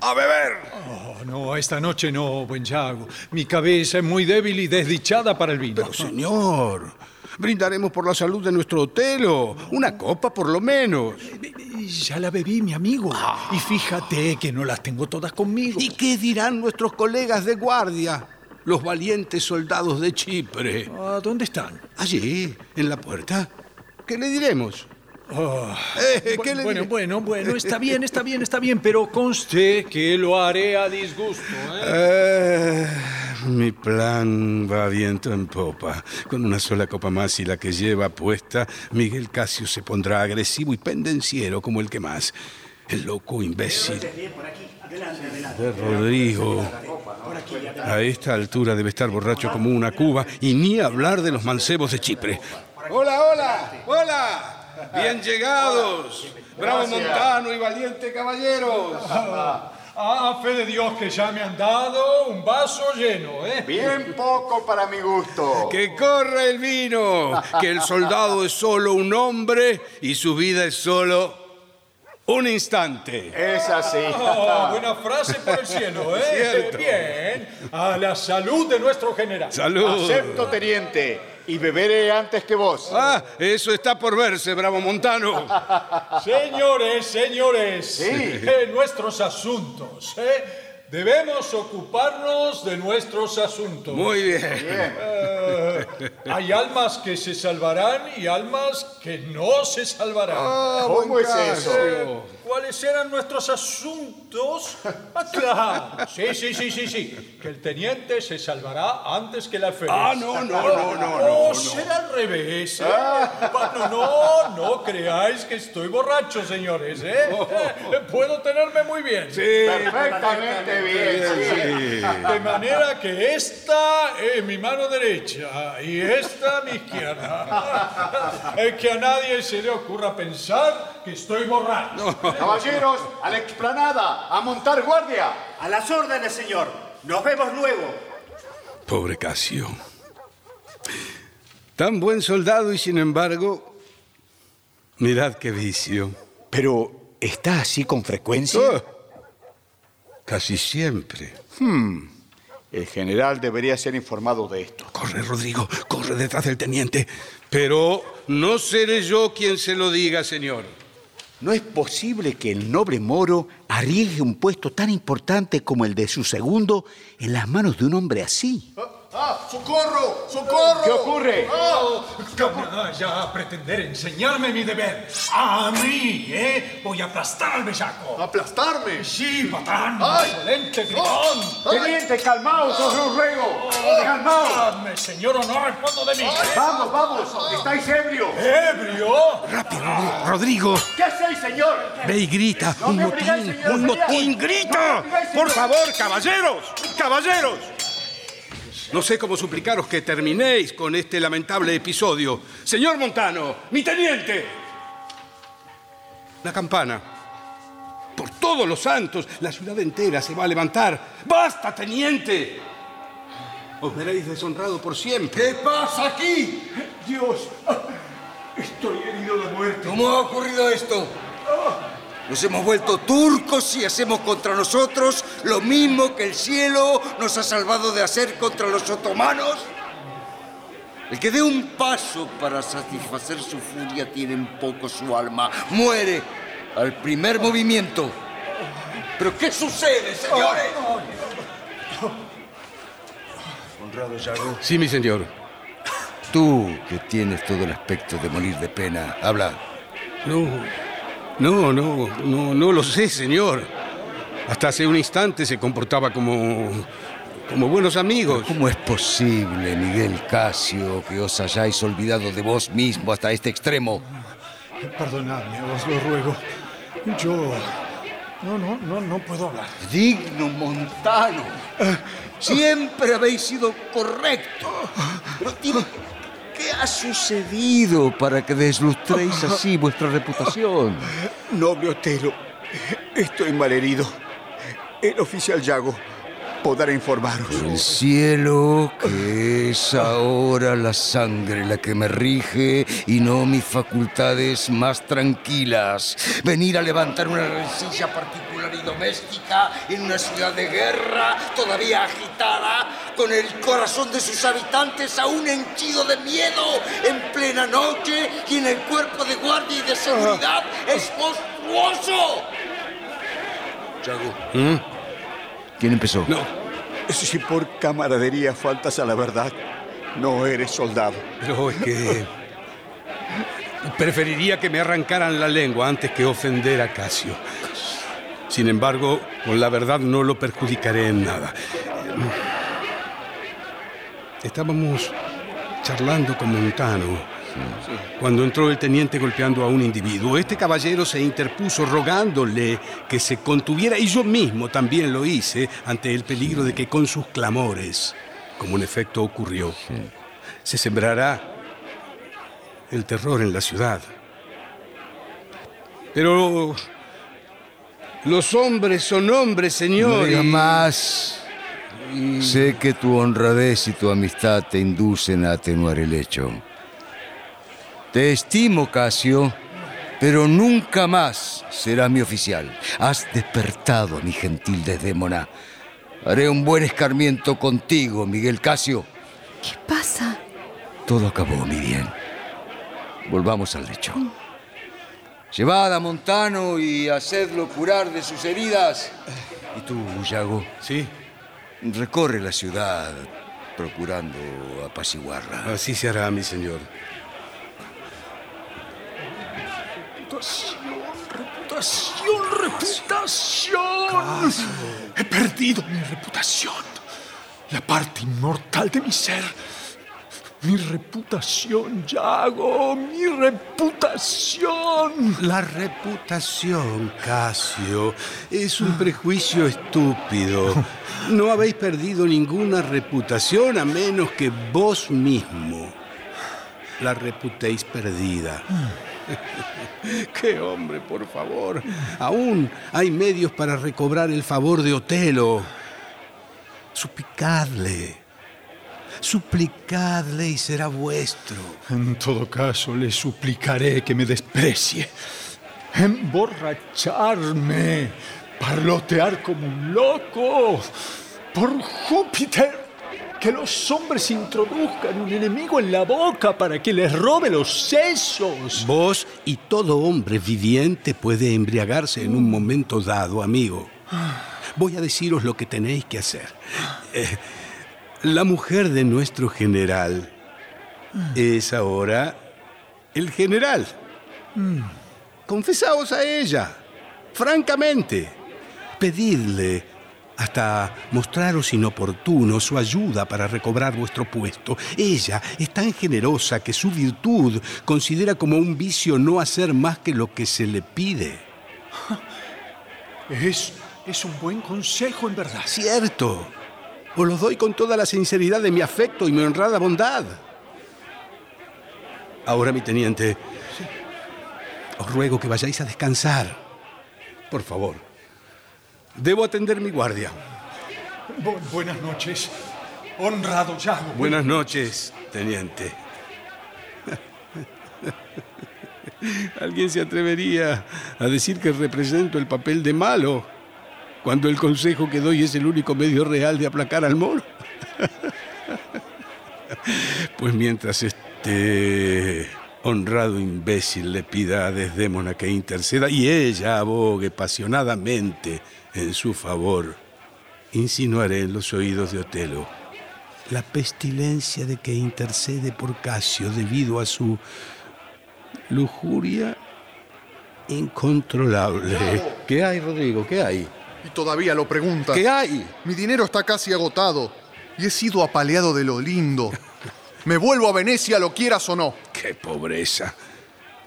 a beber. Oh, no, esta noche no, buen Yago. Mi cabeza es muy débil y desdichada para el vino. Pero, señor, brindaremos por la salud de nuestro Otelo. Una copa, por lo menos. Ya la bebí, mi amigo. Y fíjate que no las tengo todas conmigo. ¿Y qué dirán nuestros colegas de guardia? Los valientes soldados de Chipre. ¿A dónde están? Allí, en la puerta. ¿Qué le diremos? Oh, Eh, ¿qué le bueno, diré? bueno, bueno, está bien, está bien, está bien, pero conste que lo haré a disgusto. ¿eh? Eh, mi plan va viento en popa. Con una sola copa más y la que lleva puesta, Miguel Casio se pondrá agresivo y pendenciero como el que más. El loco imbécil de Rodrigo. A esta altura debe estar borracho como una cuba y ni hablar de los mancebos de Chipre. Hola, hola, hola. Bien llegados. Bravo Montano y valiente caballeros. Ah, fe de Dios que ya me han dado un vaso lleno, ¿eh? Bien poco para mi gusto. Que corre el vino, que el soldado es solo un hombre y su vida es solo un instante. Es así. Oh, buena frase por el cielo, ¿eh? Cierto. Bien. A la salud de nuestro general. Salud. Acepto, teniente. Y beberé antes que vos. Ah, eso está por verse, bravo Montano. Señores, señores, Sí. de nuestros asuntos, ¿eh? Debemos ocuparnos de nuestros asuntos. Muy bien. Eh, hay almas que se salvarán y almas que no se salvarán. ¿Cómo es eso? Eh, ¿Cuáles eran nuestros asuntos? Ah, claro. Sí, sí, sí, sí, sí. Que el teniente se salvará antes que el alférez. Ah, no, no, no, no, no, Oh, no. será al revés, ¿eh? Bueno, no, no creáis que estoy borracho, señores, ¿eh? Puedo tenerme muy bien. Sí. Perfectamente bien. sí. De manera que esta es mi mano derecha y esta mi izquierda. Es que a nadie se le ocurra pensar que estoy borracho. Caballeros, a la explanada, a montar guardia. A las órdenes, señor. Nos vemos luego. Pobre Casio. Tan buen soldado y sin embargo, mirad qué vicio. Pero, ¿está así con frecuencia? Oh, casi siempre. Hmm. El general debería ser informado de esto. Corre, Rodrigo, corre detrás del teniente. Pero no seré yo quien se lo diga, señor. ¿No es posible que el noble moro arriesgue un puesto tan importante como el de su segundo en las manos de un hombre así? ¡Ah! ¡Socorro! ¡Socorro! ¿Qué ocurre? Oh, canalla a pretender enseñarme mi deber. A mí, ¿eh? Voy a aplastar al bellaco. ¿Aplastarme? Sí, patrón. ¡Ay! Excelente gritón. Teniente, calmaos, os lo ruego. Calmaos. Dame, señor, o no respondo de mí. Vamos, vamos. ¿Estáis ebrios? ¿Ebrio? Rápido, Rodrigo. ¿Qué hacéis, señor? Ve y grita. No un me obligáis, motín, señor, un motín, grita. Por favor, caballeros, caballeros. No sé cómo suplicaros que terminéis con este lamentable episodio. Señor Montano, mi teniente. La campana. Por todos los santos, la ciudad entera se va a levantar. ¡Basta, teniente! Os veréis deshonrado por siempre. ¿Qué pasa aquí? Dios, estoy herido de muerte. ¿Cómo ha ocurrido esto? Nos hemos vuelto turcos y hacemos contra nosotros lo mismo que el cielo nos ha salvado de hacer contra los otomanos. El que dé un paso para satisfacer su furia tiene en poco su alma. Muere al primer movimiento. ¿Pero qué sucede, señores? Honrado Yago. Sí, mi señor. Tú, que tienes todo el aspecto de morir de pena, habla. No, no, no, no, no lo sé, señor. Hasta hace un instante se comportaba como, como buenos amigos. ¿Cómo es posible, Miguel Casio, que os hayáis olvidado de vos mismo hasta este extremo? Perdonadme, os lo ruego. Yo... No, no, no, no puedo hablar. Digno Montano. Siempre habéis sido correcto. Dime, ¿qué ha sucedido para que deslustréis así vuestra reputación? Noble Otelo, estoy malherido. El oficial Yago podrá informaros. El cielo, que es ahora la sangre la que me rige y no mis facultades más tranquilas. Venir a levantar una rencilla particular y doméstica en una ciudad de guerra todavía agitada, con el corazón de sus habitantes aún henchido de miedo en plena noche y en el cuerpo de guardia y de seguridad es monstruoso. Chago. ¿Mm? ¿Quién empezó? No, Si por camaradería faltas a la verdad, no eres soldado. pero es que... Preferiría que me arrancaran la lengua antes que ofender a Casio. Sin embargo, con la verdad no lo perjudicaré en nada. Estábamos charlando con Montano cuando entró el teniente golpeando a un individuo. Este caballero se interpuso rogándole que se contuviera y yo mismo también lo hice ante el peligro de que con sus clamores, como en efecto ocurrió, se sembrará el terror en la ciudad. Pero los hombres son hombres, señor. No digas y- más. Sé que tu honradez y tu amistad te inducen a atenuar el hecho. Te estimo, Casio, pero nunca más serás mi oficial. Has despertado a mi gentil Desdémona. Haré un buen escarmiento contigo, Miguel Casio. ¿Qué pasa? Todo acabó, mi bien. Volvamos al lecho. Llevad a Montano y hacedlo curar de sus heridas. Y tú, Yago, Sí, recorre la ciudad procurando apaciguarla. así se hará, mi señor. Reputación, reputación. He perdido mi reputación. La parte inmortal de mi ser. Mi reputación, Yago, mi reputación. La reputación, Casio, es un prejuicio estúpido. No habéis perdido ninguna reputación a menos que vos mismo la reputéis perdida. ¡Qué hombre, por favor! Aún hay medios para recobrar el favor de Otelo. Suplicadle. Suplicadle y será vuestro. En todo caso, le suplicaré que me desprecie. Emborracharme. Parlotear como un loco. Por Júpiter que los hombres introduzcan un enemigo en la boca para que les robe los sesos. Vos y todo hombre viviente puede embriagarse en un momento dado, amigo. Voy a deciros lo que tenéis que hacer. Eh, la mujer de nuestro general es ahora el general. Confesaos a ella, francamente. Pedidle hasta mostraros inoportuno su ayuda para recobrar vuestro puesto. Ella es tan generosa que su virtud considera como un vicio no hacer más que lo que se le pide. Es, es un buen consejo, en verdad. Cierto. Os lo doy con toda la sinceridad de mi afecto y mi honrada bondad. Ahora, mi teniente, os ruego que vayáis a descansar. Por favor. Debo atender mi guardia. buenas noches, honrado Yago. Buenas noches, teniente. ¿Alguien se atrevería a decir que represento el papel de malo cuando el consejo que doy es el único medio real de aplacar al moro? pues mientras este honrado imbécil le pida a Desdémona que interceda y ella abogue apasionadamente en su favor, insinuaré en los oídos de Otelo la pestilencia de que intercede por Casio debido a su lujuria incontrolable. ¿Qué hay, Rodrigo? ¿Qué hay? Y todavía lo preguntas. ¿Qué hay? Mi dinero está casi agotado y he sido apaleado de lo lindo. Me vuelvo a Venecia, lo quieras o no. ¡Qué pobreza!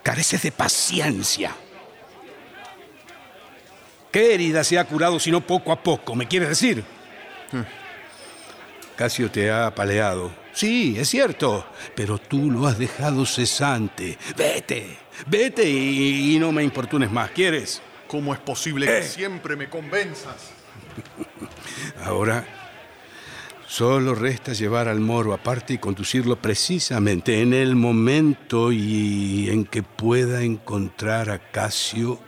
Careces de paciencia. ¿Qué herida se ha curado sino poco a poco? ¿Me quieres decir? Hmm. Casio te ha apaleado. Sí, es cierto, pero tú lo has dejado cesante. Vete, vete y, no me importunes más. ¿Quieres? ¿Cómo es posible que eh. siempre me convenzas? Ahora, solo resta llevar al moro aparte y conducirlo precisamente en el momento y en que pueda encontrar a Casio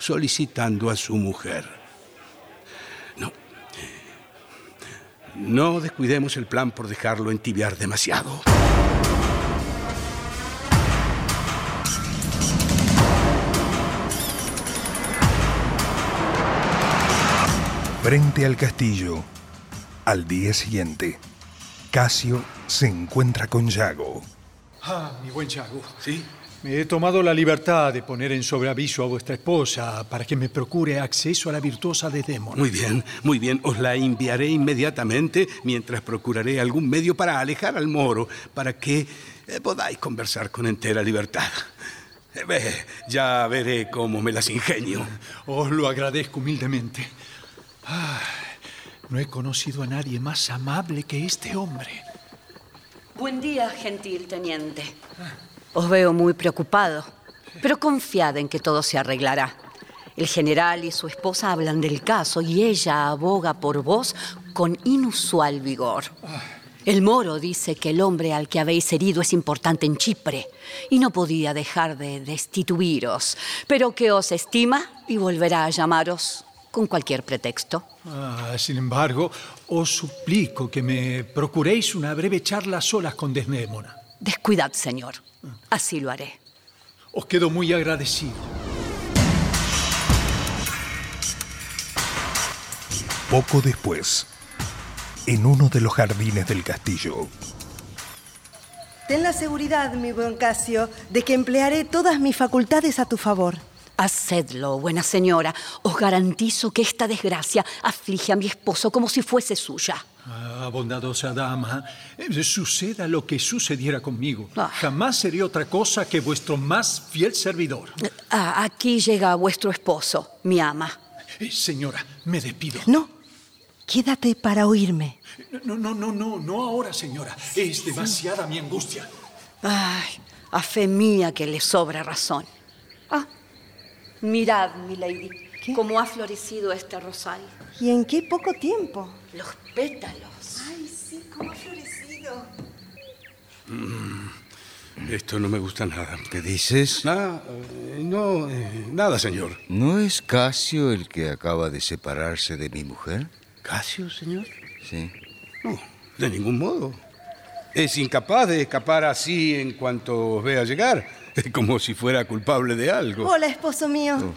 solicitando a su mujer. No. No descuidemos el plan por dejarlo entibiar demasiado. Frente al castillo, al día siguiente, Casio se encuentra con Yago. Ah, mi buen Yago. ¿Sí? Me he tomado la libertad de poner en sobreaviso a vuestra esposa para que me procure acceso a la virtuosa de Demon. Muy bien, muy bien. Os la enviaré inmediatamente mientras procuraré algún medio para alejar al moro, para que eh, podáis conversar con entera libertad. Eh, ya veré cómo me las ingenio. Os lo agradezco humildemente. no he conocido a nadie más amable que este hombre. Buen día, gentil teniente. Ah. Os veo muy preocupado, pero confiad en que todo se arreglará. El general y su esposa hablan del caso y ella aboga por vos con inusual vigor. El moro dice que el hombre al que habéis herido es importante en Chipre y no podía dejar de destituiros, pero que os estima y volverá a llamaros con cualquier pretexto. Ah, sin embargo, os suplico que me procuréis una breve charla a solas con Desnémona. Descuidad, señor. Así lo haré. Os quedo muy agradecido. Poco después, en uno de los jardines del castillo. Ten la seguridad, mi buen Casio, de que emplearé todas mis facultades a tu favor. Hacedlo, buena señora. Os garantizo que esta desgracia aflige a mi esposo como si fuese suya. Ah, bondadosa dama, eh, suceda lo que sucediera conmigo. Jamás seré otra cosa que vuestro más fiel servidor. Ah, aquí llega vuestro esposo, mi ama. Eh, señora, me despido. No, quédate para oírme. No, no, no, no, no ahora, señora. es demasiada mi angustia. Ay, a fe mía que le sobra razón. Ah, mirad, mi lady, cómo ha florecido este rosal. ¿Y en qué poco tiempo? Los pétalos. Ay, sí, cómo ha florecido. Mm, esto no me gusta nada. ¿Qué dices? Nada, eh, no, eh, nada, señor. ¿No es Casio el que acaba de separarse de mi mujer? ¿Casio, señor? Sí. No, de ningún modo. Es incapaz de escapar así en cuanto os vea llegar, como si fuera culpable de algo. Hola, esposo mío.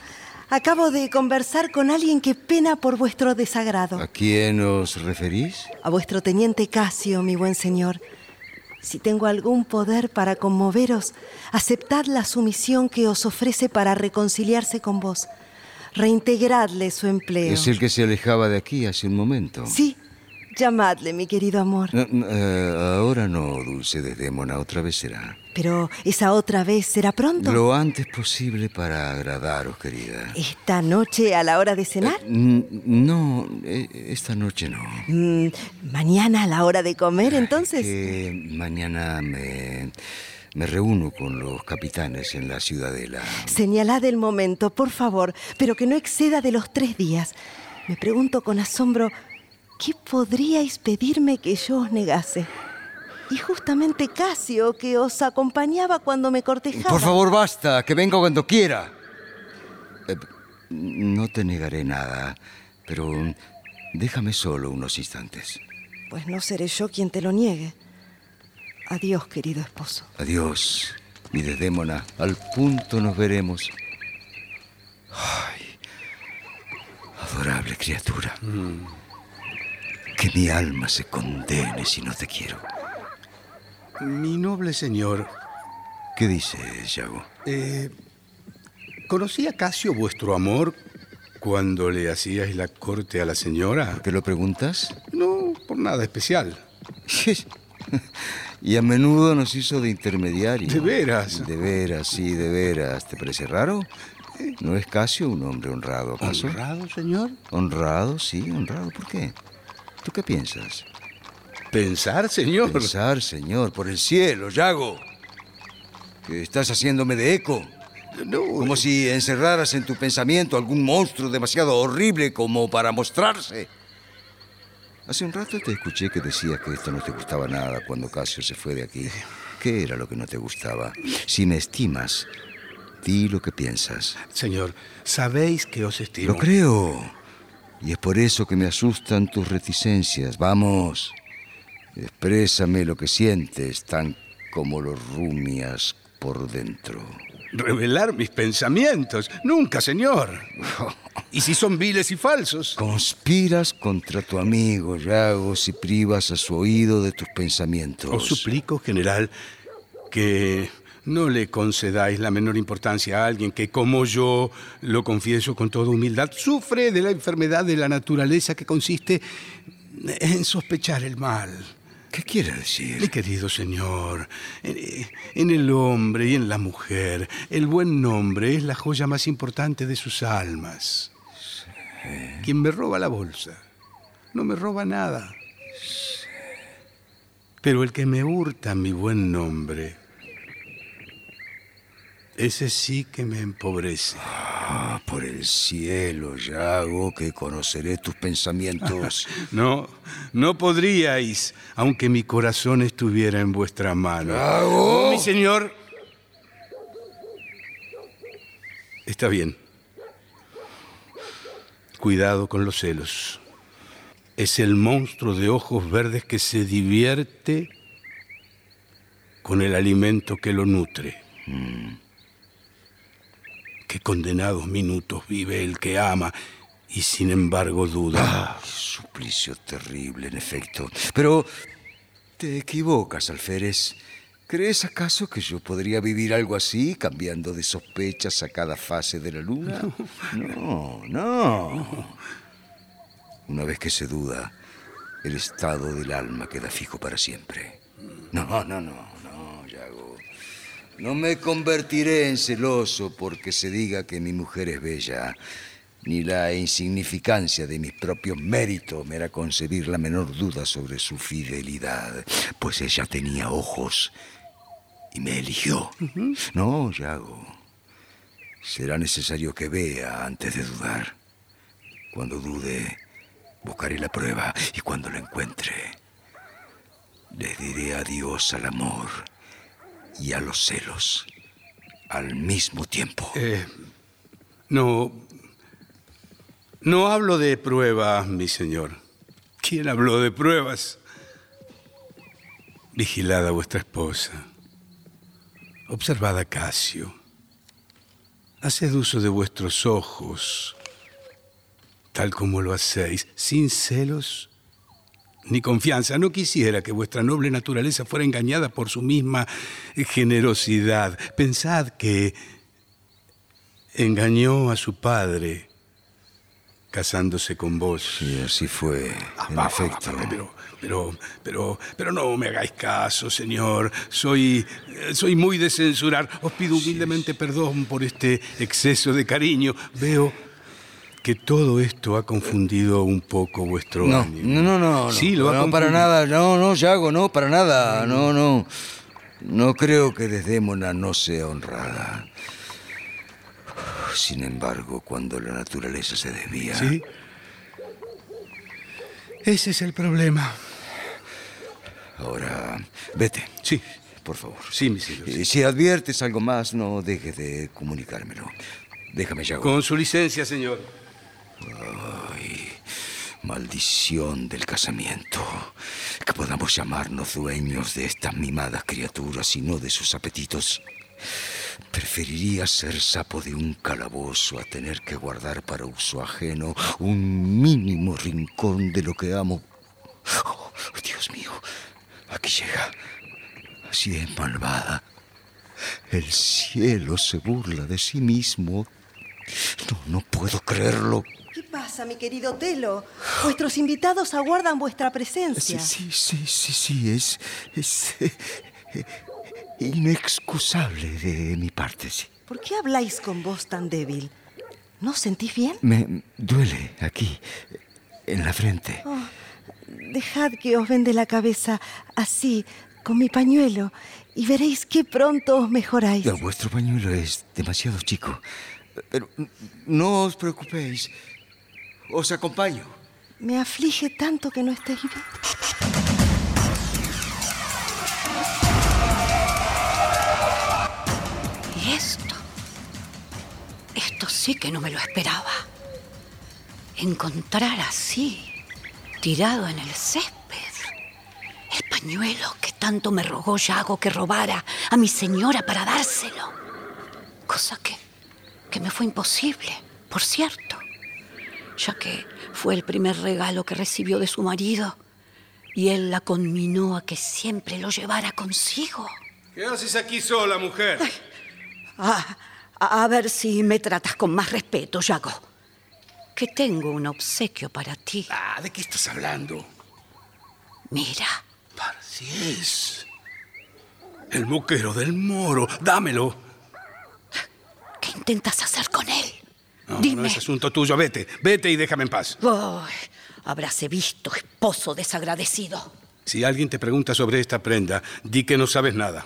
Acabo de conversar con alguien que pena por vuestro desagrado. ¿A quién os referís? A vuestro teniente Casio, mi buen señor. Si tengo algún poder para conmoveros, aceptad la sumisión que os ofrece para reconciliarse con vos. Reintegradle su empleo. Es el que se alejaba de aquí hace un momento. Sí, llamadle, mi querido amor. Eh, ahora no, Dulce Desdémona, otra vez será. Pero esa otra vez será pronto. Lo antes posible para agradaros, querida. ¿Esta noche a la hora de cenar? Eh, no, eh, esta noche no. Mm, ¿Mañana a la hora de comer, entonces? Que mañana me, me reúno con los capitanes en la ciudadela. Señalad el momento, por favor, pero que no exceda de los tres días. Me pregunto con asombro, ¿qué podríais pedirme que yo os negase? Y justamente Casio, que os acompañaba cuando me cortejaba. Por favor, basta, que venga cuando quiera. Eh, no te negaré nada, pero déjame solo unos instantes. Pues no seré yo quien te lo niegue. Adiós, querido esposo. Adiós, mi desdémona. Al punto nos veremos. Ay, adorable criatura. Mm. Que mi alma se condene si no te quiero. Mi noble señor. ¿Qué dices, Yago? Eh, ¿Conocía Casio vuestro amor cuando le hacíais la corte a la señora? ¿Te lo preguntas? No, por nada especial. y a menudo nos hizo de intermediario. ¿De veras? De veras, sí, de veras. ¿Te parece raro? ¿No es Casio un hombre honrado, acaso? ¿Honrado, señor? Honrado, sí, honrado. ¿Por qué? ¿Tú qué piensas? ¿Pensar, señor? Pensar, señor, por el cielo, Yago. Que estás haciéndome de eco. No, como si encerraras en tu pensamiento algún monstruo demasiado horrible como para mostrarse. Hace un rato te escuché que decías que esto no te gustaba nada cuando Casio se fue de aquí. ¿Qué era lo que no te gustaba? Si me estimas, di lo que piensas. Señor, sabéis que os estimo. Lo creo. Y es por eso que me asustan tus reticencias. Vamos, exprésame lo que sientes, tan como lo rumias por dentro. Revelar mis pensamientos. Nunca, señor. ¿Y si son viles y falsos? Conspiras contra tu amigo, Yago, si privas a su oído de tus pensamientos. Os suplico, general, que no le concedáis la menor importancia a alguien que, como yo, lo confieso con toda humildad, sufre de la enfermedad de la naturaleza que consiste en sospechar el mal. ¿Qué quiere decir? Mi querido señor, en, en, el hombre y en la mujer, el buen nombre es la joya más importante de sus almas. Sí. Quien me roba la bolsa no me roba nada. Sí. Pero el que me hurta mi buen nombre, ese sí que me empobrece. Ah, por el cielo, Yago, que conoceré tus pensamientos. no, no podríais, aunque mi corazón estuviera en vuestra mano. ¡Yago! Oh, mi señor. Está bien. Cuidado con los celos. Es el monstruo de ojos verdes que se divierte con el alimento que lo nutre. Mm. Qué condenados minutos vive el que ama y sin embargo duda. Ah, suplicio terrible, en efecto. Pero te equivocas, Alférez. ¿Crees acaso que yo podría vivir algo así, cambiando de sospechas a cada fase de la luna? No, no. Una vez que se duda, el estado del alma queda fijo para siempre. No, no, no, no. No me convertiré en celoso porque se diga que mi mujer es bella, ni la insignificancia de mis propios méritos me hará concebir la menor duda sobre su fidelidad, pues ella tenía ojos y me eligió. No, Yago. Será necesario que vea antes de dudar. Cuando dude, buscaré la prueba y cuando la encuentre, le diré adiós al amor y a los celos al mismo tiempo. Eh, no. No hablo de pruebas, mi señor. ¿Quién habló de pruebas? Vigilad a vuestra esposa. Observad a Casio. Haced uso de vuestros ojos, tal como lo hacéis, sin celos ni confianza. No quisiera que vuestra noble naturaleza fuera engañada por su misma generosidad. Pensad que engañó a su padre casándose con vos. Y así fue, en va, efecto. va, va, pero, pero, pero, pero no me hagáis caso, señor. Soy, eh, soy muy de censurar. Os pido humildemente perdón por este exceso de cariño. Veo que todo esto ha confundido un poco vuestro No, ánimo. no, no, no. Sí, lo ha no, para nada. No, no, Yago, no, para nada. No, no. No creo que Desdémona no sea honrada. Sin embargo, cuando la naturaleza se desvía. Sí. Ese es el problema. Ahora, vete. Sí. Por favor. Sí, mi señor. Y si adviertes algo más, no dejes de comunicármelo. Déjame, Yago. Con su licencia, señor. Ay, maldición del casamiento. Que podamos llamarnos dueños de estas mimadas criaturas y no de sus apetitos. Preferiría ser sapo de un calabozo a tener que guardar para uso ajeno un mínimo rincón de lo que amo. Oh, Dios mío, aquí llega. Así es malvada. El cielo se burla de sí mismo. No, no puedo creerlo. ¿Qué pasa, mi querido Telo? Vuestros invitados aguardan vuestra presencia. Sí, sí, sí, sí, sí, es, es eh, inexcusable de mi parte, sí. ¿Por qué habláis con voz tan débil? ¿No os sentís bien? Me duele aquí, en la frente. Oh, dejad que os vende la cabeza así, con mi pañuelo, y veréis qué pronto os mejoráis. Vuestro pañuelo es demasiado chico. Pero no os preocupéis. Os acompaño. Me aflige tanto que no estéis bien. ¿Y esto? Esto sí que no me lo esperaba. Encontrar así, tirado en el césped, el pañuelo que tanto me rogó Yago que robara a mi señora para dárselo. Cosa que, que me fue imposible, por cierto, ya que fue el primer regalo que recibió de su marido y él la conminó a que siempre lo llevara consigo. ¿Qué haces aquí sola, mujer? A, a ver si me tratas con más respeto, Yago. Que tengo un obsequio para ti. Ah, ¿de qué estás hablando? Mira. Así es. El moquero del moro. Dámelo. ¿Qué intentas hacer con él? No, Dime. no es asunto tuyo. Vete, vete y déjame en paz. Ay, habráse visto, esposo desagradecido. Si alguien te pregunta sobre esta prenda, di que no sabes nada.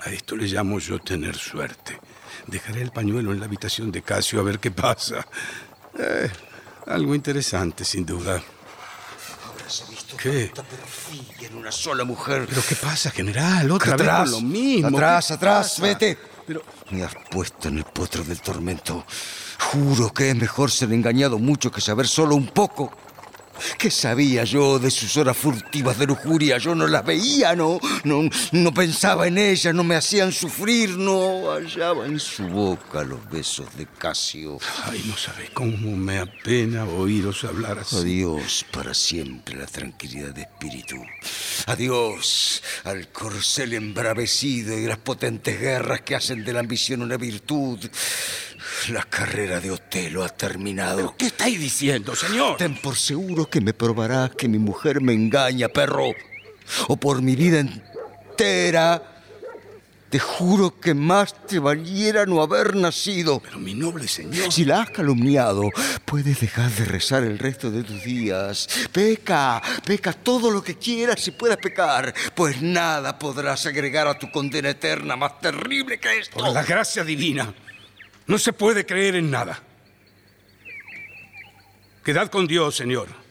A esto le llamo yo tener suerte. Dejaré el pañuelo en la habitación de Casio a ver qué pasa. Eh, algo interesante, sin duda. ¿Qué? En una sola mujer. ¿Pero qué pasa, general? Otra vez atrás, con lo mismo. Atrás, ¿Qué atrás, vete. Pero Me has puesto en el potro del tormento. Juro que es mejor ser engañado mucho que saber solo un poco. ¿Qué sabía yo de sus horas furtivas de lujuria? Yo no las veía, no, no, no pensaba en ellas, no me hacían sufrir, no hallaba en su boca los besos de Casio. Ay, no sabes cómo me apena oíros hablar así. Adiós para siempre la tranquilidad de espíritu. Adiós al corcel embravecido y las potentes guerras que hacen de la ambición una virtud. La carrera de Otelo ha terminado. ¿Qué estáis diciendo, señor? Ten por seguro que me probarás que mi mujer me engaña, perro. O por mi vida entera. Te juro que más te valiera no haber nacido. Pero mi noble señor. Si la has calumniado, puedes dejar de rezar el resto de tus días. Peca, peca todo lo que quieras y puedas pecar, pues nada podrás agregar a tu condena eterna más terrible que esto. Por la gracia divina, no se puede creer en nada. Quedad con Dios, señor.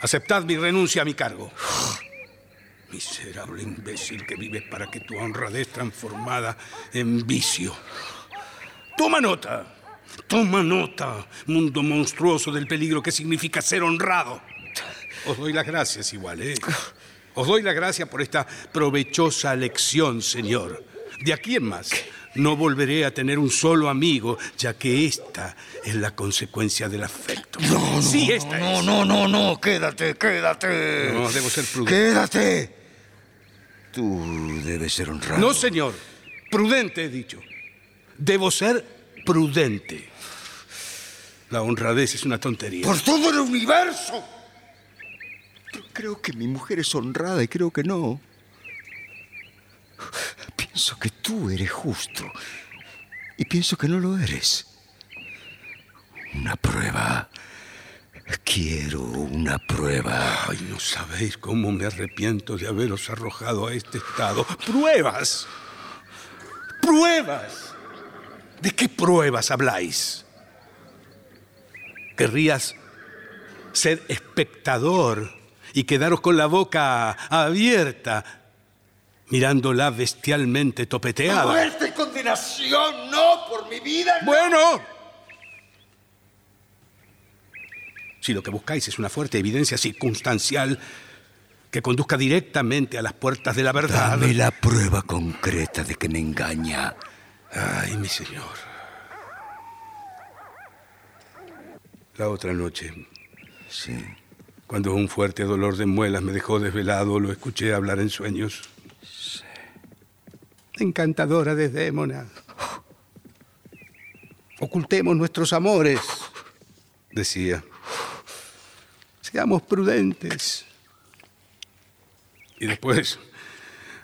Aceptad mi renuncia a mi cargo. Miserable imbécil que vives para que tu honradez transformada en vicio. Toma nota, toma nota, mundo monstruoso del peligro que significa ser honrado. Os doy las gracias igual, ¿eh? Os doy las gracias por esta provechosa lección, señor. De aquí en más, no volveré a tener un solo amigo, ya que esta es la consecuencia del afecto. No, no, sí, esta no, es. no, no, no, quédate, quédate. No, debo ser prudente. Quédate. Tú debes ser honrado. No, señor. Prudente, he dicho. Debo ser prudente. La honradez es una tontería. Por todo el universo. Yo creo que mi mujer es honrada y creo que no. Pienso que tú eres justo y pienso que no lo eres. Una prueba. Quiero una prueba. Ay, no sabéis cómo me arrepiento de haberos arrojado a este estado. ¡Pruebas! ¡Pruebas! ¿De qué pruebas habláis? ¿Querrías ser espectador y quedaros con la boca abierta, mirándola bestialmente topeteada? ¡Muerte y condenación! ¡No! ¡Por mi vida! no. Bueno. Si lo que buscáis es una fuerte evidencia circunstancial que conduzca directamente a las puertas de la verdad. Dame la prueba concreta de que me engaña. Ay, mi señor. La otra noche, Sí. cuando un fuerte dolor de muelas me dejó desvelado, lo escuché hablar en sueños. Encantadora Desdémona. Ocultemos nuestros amores, decía. Seamos prudentes. Y después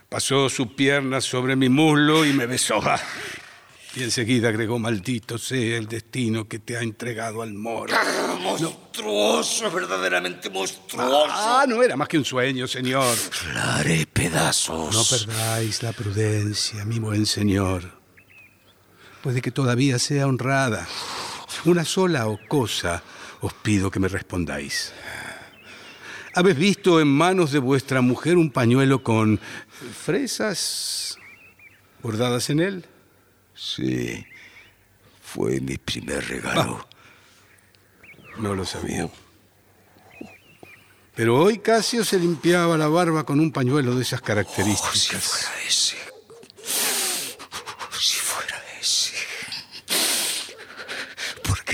pasó su pierna sobre mi muslo y me besó. Ah. Y enseguida agregó, maldito sea el destino que te ha entregado al moro. Monstruoso, verdaderamente monstruoso. Ah, no era más que un sueño, señor. La haré pedazos. No perdáis la prudencia, mi buen señor. Puede que todavía sea honrada. Una sola o cosa os pido que me respondáis. ¿Habéis visto en manos de vuestra mujer un pañuelo con fresas bordadas en él? Sí. Fue mi primer regalo. No lo sabía. Pero hoy Casio se limpiaba la barba con un pañuelo de esas características. Oh, si fuera ese. Si fuera ese.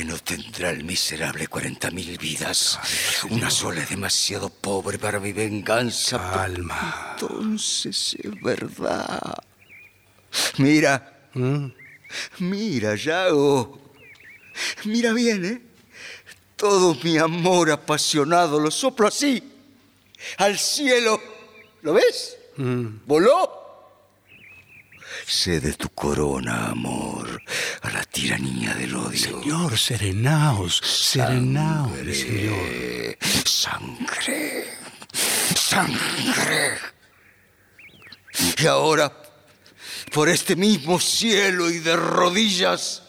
¿Por qué no tendrá el miserable 40.000 vidas? Una sola es demasiado pobre para mi venganza. Calma. Entonces es verdad. Mira. Mira, Yago. Mira bien, ¿eh? Todo mi amor apasionado lo soplo así. Al cielo. ¿Lo ves? ¿Voló? Sé de tu corona, amor, a la tiranía del odio. Señor, serenaos, serenaos, mi señor. Sangre. Sangre. Y ahora, por este mismo cielo y de rodillas,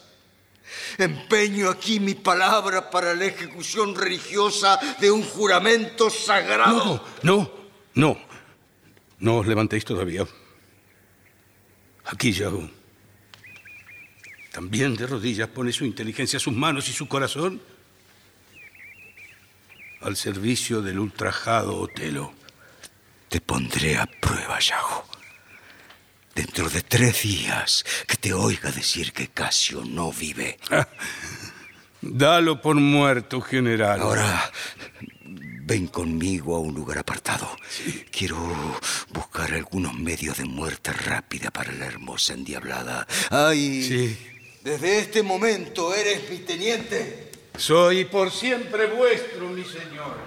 empeño aquí mi palabra para la ejecución religiosa de un juramento sagrado. No, no, no. No os levantéis todavía. Aquí, Yago. También de rodillas pone su inteligencia, sus manos y su corazón. al servicio del ultrajado Otelo. Te pondré a prueba, Yago. Dentro de tres días que te oiga decir que Casio no vive. Dalo por muerto, general. Ahora, ven conmigo a un lugar apartado. Quiero buscar algunos medios de muerte rápida para la hermosa endiablada. ¡Ay! Sí. Desde este momento eres mi teniente. Soy por siempre vuestro, mi señor.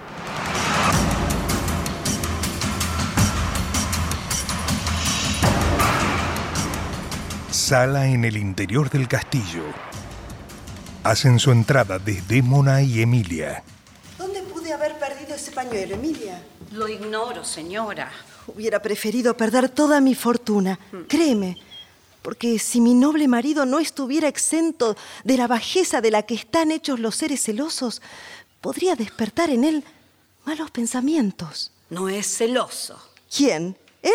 Sala en el interior del castillo. Hacen su entrada Desdémona y Emilia. Pañuelo, Emilia? Lo ignoro, señora. Hubiera preferido perder toda mi fortuna, créeme, porque si mi noble marido no estuviera exento de la bajeza de la que están hechos los seres celosos, podría despertar en él malos pensamientos. No es celoso. ¿Quién? ¿Él?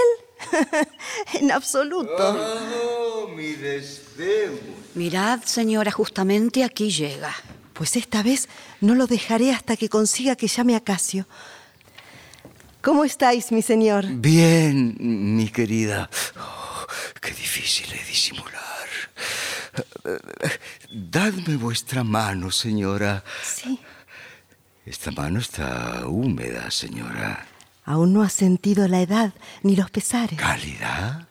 en absoluto. Oh, mi Desdémona. Mirad, señora, justamente aquí llega. Pues esta vez no lo dejaré hasta que consiga que llame a Casio. ¿Cómo estáis, mi señor? Bien, mi querida. Oh, qué difícil es disimular. Dadme vuestra mano, señora. Sí. Esta mano está húmeda, señora. Aún no has sentido la edad ni los pesares. ¿Cálida?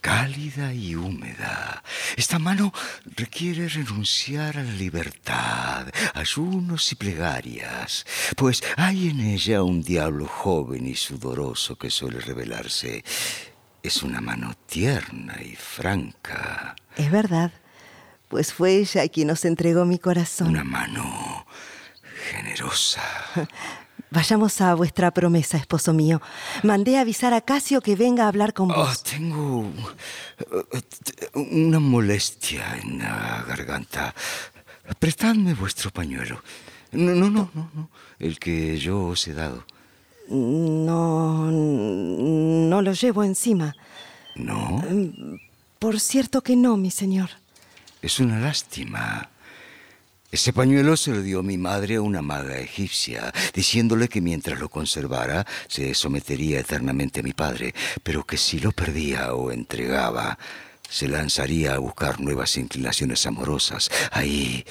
Cálida y húmeda. Esta mano requiere renunciar a la libertad, ayunos y plegarias, pues hay en ella un diablo joven y sudoroso que suele revelarse. Es una mano tierna y franca. Es verdad, pues fue ella quien nos entregó mi corazón. Una mano generosa. Vayamos a vuestra promesa, esposo mío. Mandé avisar a Casio que venga a hablar con Oh, vos. tengo eh, una molestia en la garganta. Prestadme vuestro pañuelo. No, no, no, no, no. El que yo os he dado. No, no lo llevo encima. ¿No? Por cierto que no, mi señor. Es una lástima. Ese pañuelo se lo dio mi madre a una maga egipcia, diciéndole que mientras lo conservara se sometería eternamente a mi padre, pero que si lo perdía o entregaba, se lanzaría a buscar nuevas inclinaciones amorosas. Ahí,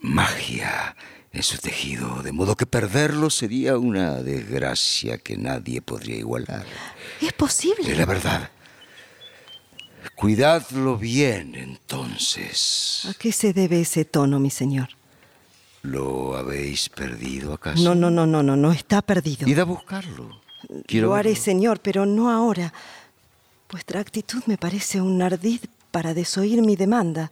magia en su tejido, de modo que perderlo sería una desgracia que nadie podría igualar. Es posible. Es la verdad. Cuidadlo bien, entonces. ¿A qué se debe ese tono, mi señor? ¿Lo habéis perdido acaso? No, no, no, no, no, no está perdido. Id a buscarlo. Quiero lo haré, verlo. señor, pero no ahora. Vuestra actitud me parece un ardid para desoír mi demanda.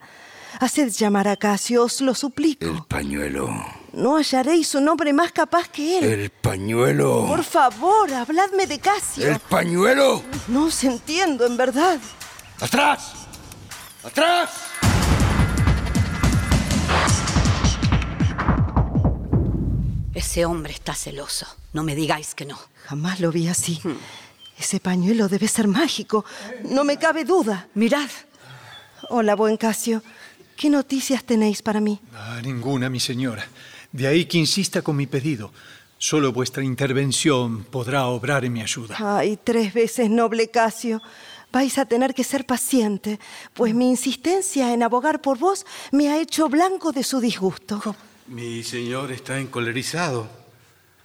Haced llamar a Casio, os lo suplico. El pañuelo. No hallaréis un hombre más capaz que él. El pañuelo. Por favor, habladme de Casio. El pañuelo. No os entiendo, en verdad. ¡Atrás! ¡Atrás! Ese hombre está celoso. No me digáis que no. Jamás lo vi así. Ese pañuelo debe ser mágico. No me cabe duda. Mirad. Hola, buen Casio. ¿Qué noticias tenéis para mí? Ah, ninguna, mi señora. De ahí que insista con mi pedido. Solo vuestra intervención podrá obrar en mi ayuda. Ay, tres veces noble Casio. Vais a tener que ser paciente, pues mi insistencia en abogar por vos me ha hecho blanco de su disgusto. Mi señor está encolerizado.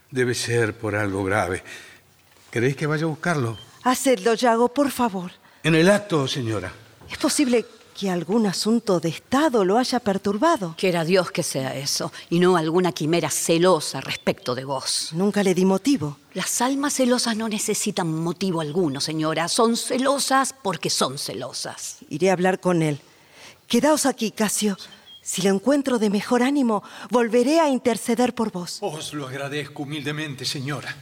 Debe ser por algo grave. ¿Queréis que vaya a buscarlo? Hacedlo, Yago, por favor. En el acto, señora. ¿Es posible que algún asunto de Estado lo haya perturbado? Quiera Dios que sea eso, y no alguna quimera celosa respecto de vos. Nunca le di motivo. Las almas celosas no necesitan motivo alguno, señora. Son celosas porque son celosas. Iré a hablar con él. Quedaos aquí, Casio. Si lo encuentro de mejor ánimo, volveré a interceder por vos. Os lo agradezco humildemente, señora.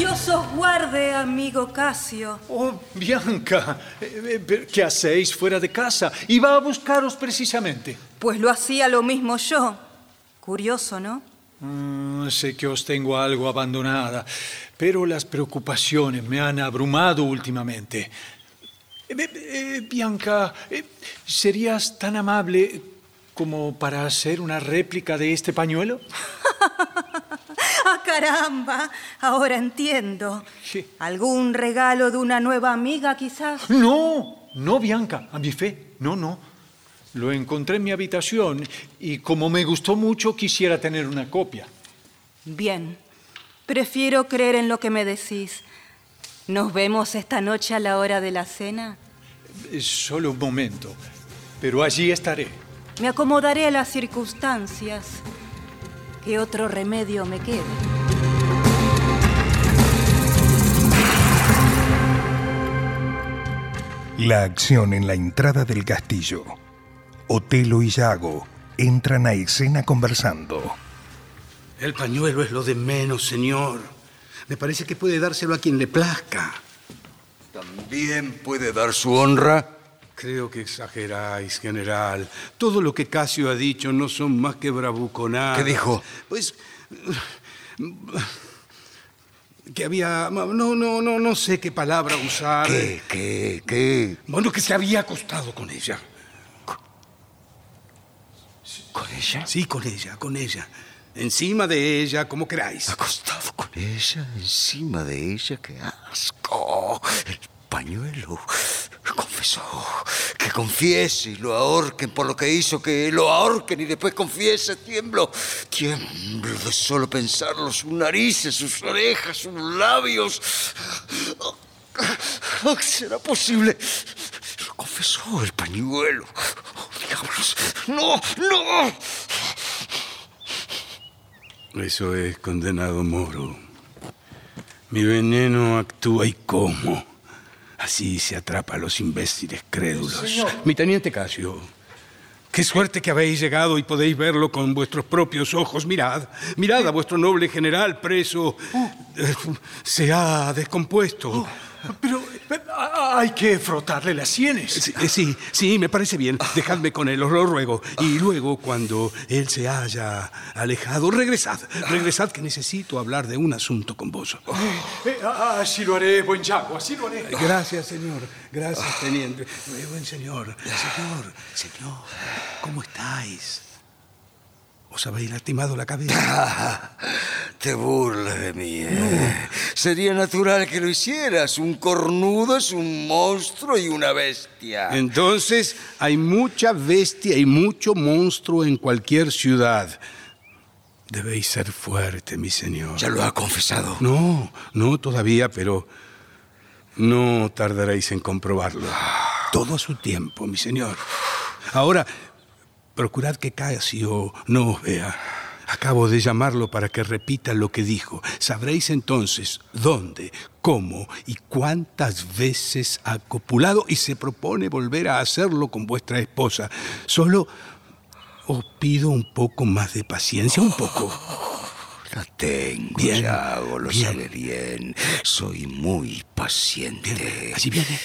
Dios os guarde, amigo Casio. Oh, Bianca, eh, eh, ¿qué hacéis fuera de casa? Iba a buscaros precisamente. Pues lo hacía lo mismo yo. Curioso, ¿no? Mm, sé que os tengo algo abandonada, pero las preocupaciones me han abrumado últimamente. Eh, eh, eh, Bianca, eh, ¿serías tan amable como para hacer una réplica de este pañuelo? ¡Ah, caramba! Ahora entiendo. ¿Algún regalo de una nueva amiga, quizás? No, no, Bianca, a mi fe. No, no. Lo encontré en mi habitación y como me gustó mucho, quisiera tener una copia. Bien. Prefiero creer en lo que me decís. ¿Nos vemos esta noche a la hora de la cena? Es Solo un momento, pero allí estaré. Me acomodaré a las circunstancias. ¿Qué otro remedio me quede? La acción en la entrada del castillo. Otelo y Yago entran a escena conversando. El pañuelo es lo de menos, señor. Me parece que puede dárselo a quien le plazca. ¿También puede dar su honra? Creo que exageráis, general. Todo lo que Casio ha dicho no son más que bravuconadas. ¿Qué dijo? Pues que había no no no no sé qué palabra usar. ¿Qué? ¿Qué? ¿Qué? Bueno, que se había acostado con ella. ¿Con ella? Sí, con ella, con ella. Encima de ella, como queráis. ¿Acostado con ella? ¿Encima de ella? ¡Qué asco! El pañuelo. Confesó. Que confiese y lo ahorquen por lo que hizo, que lo ahorquen y después confiese. Tiemblo. Tiemblo de solo pensarlo. Sus narices, sus orejas, sus labios. Oh, ¿Será posible? Lo confesó el pañuelo. Oh, diablos. ¡No! ¡No! Eso es, condenado Moro. Mi veneno actúa y cómo. Así se atrapa a los imbéciles crédulos. Señor. Mi teniente Casio, qué suerte que habéis llegado y podéis verlo con vuestros propios ojos. Mirad, mirad a vuestro noble general preso. Eh, Se ha descompuesto. Pero eh, hay que frotarle las sienes. Sí, eh, sí, sí, me parece bien. Dejadme con él, os lo ruego. Y luego, cuando él se haya alejado, regresad. Regresad que necesito hablar de un asunto con vos. Eh, ah, así lo haré, buen Yago, así lo haré. Gracias, señor. Gracias, teniente. Buen señor. Señor, señor, ¿cómo estáis? ¿Os habéis lastimado la cabeza? Te burlas de mí. ¿eh? Sería natural que lo hicieras. Un cornudo es un monstruo y una bestia. Entonces, hay mucha bestia y mucho monstruo en cualquier ciudad. Debéis ser fuerte, mi señor. ¿Ya lo ha confesado? No, no todavía, pero no tardaréis en comprobarlo. Todo a su tiempo, mi señor. Ahora, procurad que Casio no os vea. Acabo de llamarlo para que repita lo que dijo. Sabréis entonces dónde, cómo y cuántas veces ha copulado y se propone volver a hacerlo con vuestra esposa. Solo os pido un poco más de paciencia, un poco. La tengo, Bien, Yago, lo bien. sabe bien. Soy muy paciente. Allí viene.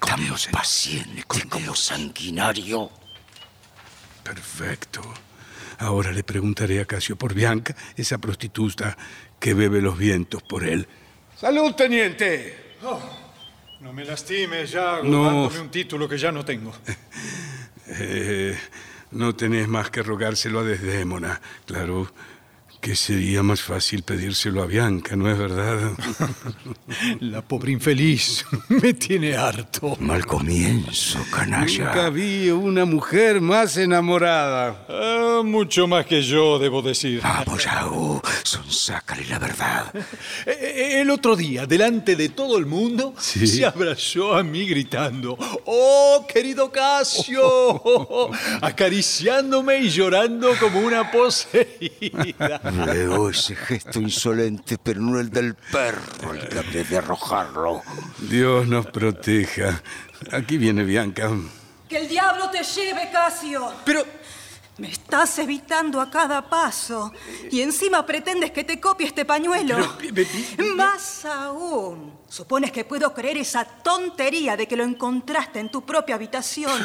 Tan paciente como sanguinario. Perfecto. Ahora le preguntaré a Casio por Bianca, esa prostituta que bebe los vientos por él. ¡Salud, teniente! Oh, no me lastimes, Yago, No. dándome un título que ya no tengo. Eh, no tenés más que rogárselo a Desdémona. Claro que sería más fácil pedírselo a Bianca, ¿no es verdad? La pobre infeliz me tiene harto. Mal comienzo, canalla. Nunca vi una mujer más enamorada. Ah, mucho más que yo, debo decir. Vamos, Yago, sonsácale la verdad. Eh, El otro día, delante de todo el mundo, Sí. se abrazó a mí gritando, ¡Oh, querido Casio! Acariciándome y llorando como una poseída. Luego ese gesto insolente, pero no el del perro, el que habré de arrojarlo. Dios nos proteja. Aquí viene Bianca. ¡Que el diablo te lleve, Casio! Pero... Me estás evitando a cada paso. Y encima pretendes que te copie este pañuelo. Más aún. Supones que puedo creer esa tontería de que lo encontraste en tu propia habitación.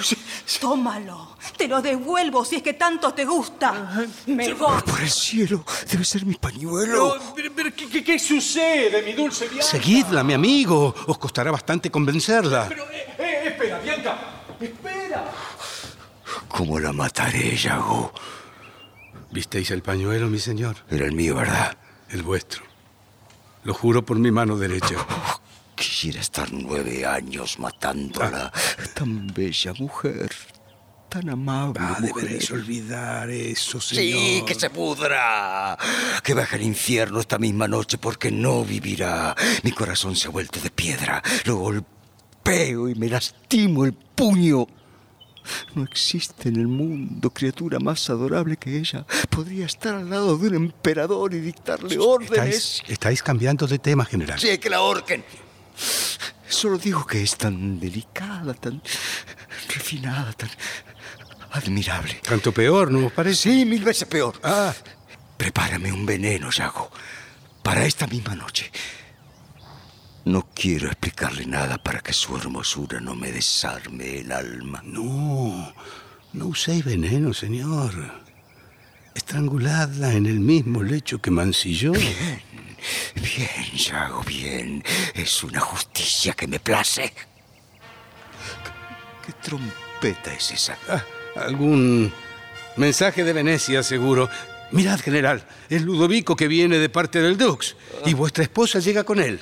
Tómalo. Te lo devuelvo si es que tanto te gusta. Me voy. Por el cielo, debe ser mi pañuelo. No, pero, pero ¿qué, qué- qué sucede, mi dulce Bianca? Seguidla, mi amigo. Os costará bastante convencerla. Pero, eh, eh, espera, Bianca. Espera. ¿Cómo la mataré, Yago? ¿Visteis el pañuelo, mi señor? Era el mío, ¿verdad? El vuestro. Lo juro por mi mano derecha. Quisiera estar nueve años matándola. Tan bella mujer. Tan amable. Ah, mujer. deberéis olvidar eso, señor. Sí, que se pudra. Que baje al infierno esta misma noche porque no vivirá. Mi corazón se ha vuelto de piedra. Lo golpeo y me lastimo el puño. No existe en el mundo criatura más adorable que ella. Podría estar al lado de un emperador y dictarle órdenes. Estáis, estáis cambiando de tema, general. Sí, que la ahorquen. Solo digo que es tan delicada, tan refinada, tan admirable. Tanto peor, ¿no os parece? Sí, mil veces peor. Ah, Prepárame un veneno, Yago, para esta misma noche. No quiero explicarle nada para que su hermosura no me desarme el alma. no. No uséis veneno, señor. Estranguladla en el mismo lecho que mancilló. Bien, Yago, bien. Es una justicia que me place. ¿Qué trompeta es esa? Ah, algún mensaje de Venecia, seguro. Mirad, general, es Ludovico que viene de parte del Dux. Y vuestra esposa llega con él.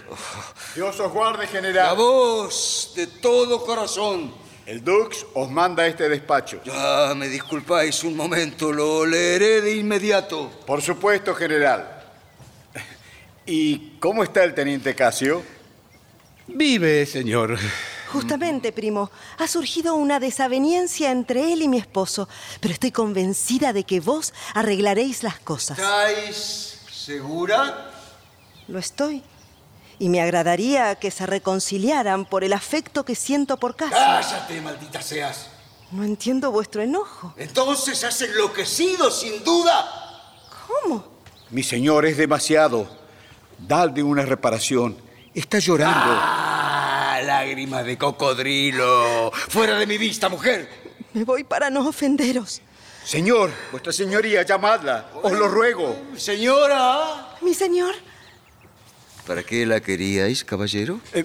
Dios os guarde, La general. voz de todo corazón. El Dux os manda este despacho. Ya, me disculpáis un momento, lo leeré de inmediato. Por supuesto, general. ¿Y cómo está el teniente Casio? Vive, señor. Justamente, primo, ha surgido una desaveniencia entre él y mi esposo, pero estoy convencida de que vos arreglaréis las cosas. ¿Estáis segura? Lo estoy. Y me agradaría que se reconciliaran por el afecto que siento por Casio. Cállate, maldita seas. No entiendo vuestro enojo. Entonces has enloquecido, sin duda. ¿Cómo? Mi señor es demasiado. Dadle una reparación. Está llorando. Ah, lágrimas de cocodrilo. Fuera de mi vista, mujer. Me voy para no ofenderos. Señor, vuestra señoría, llamadla. Os lo ruego. Señora. Mi señor, ¿Para qué la queríais, caballero? Eh,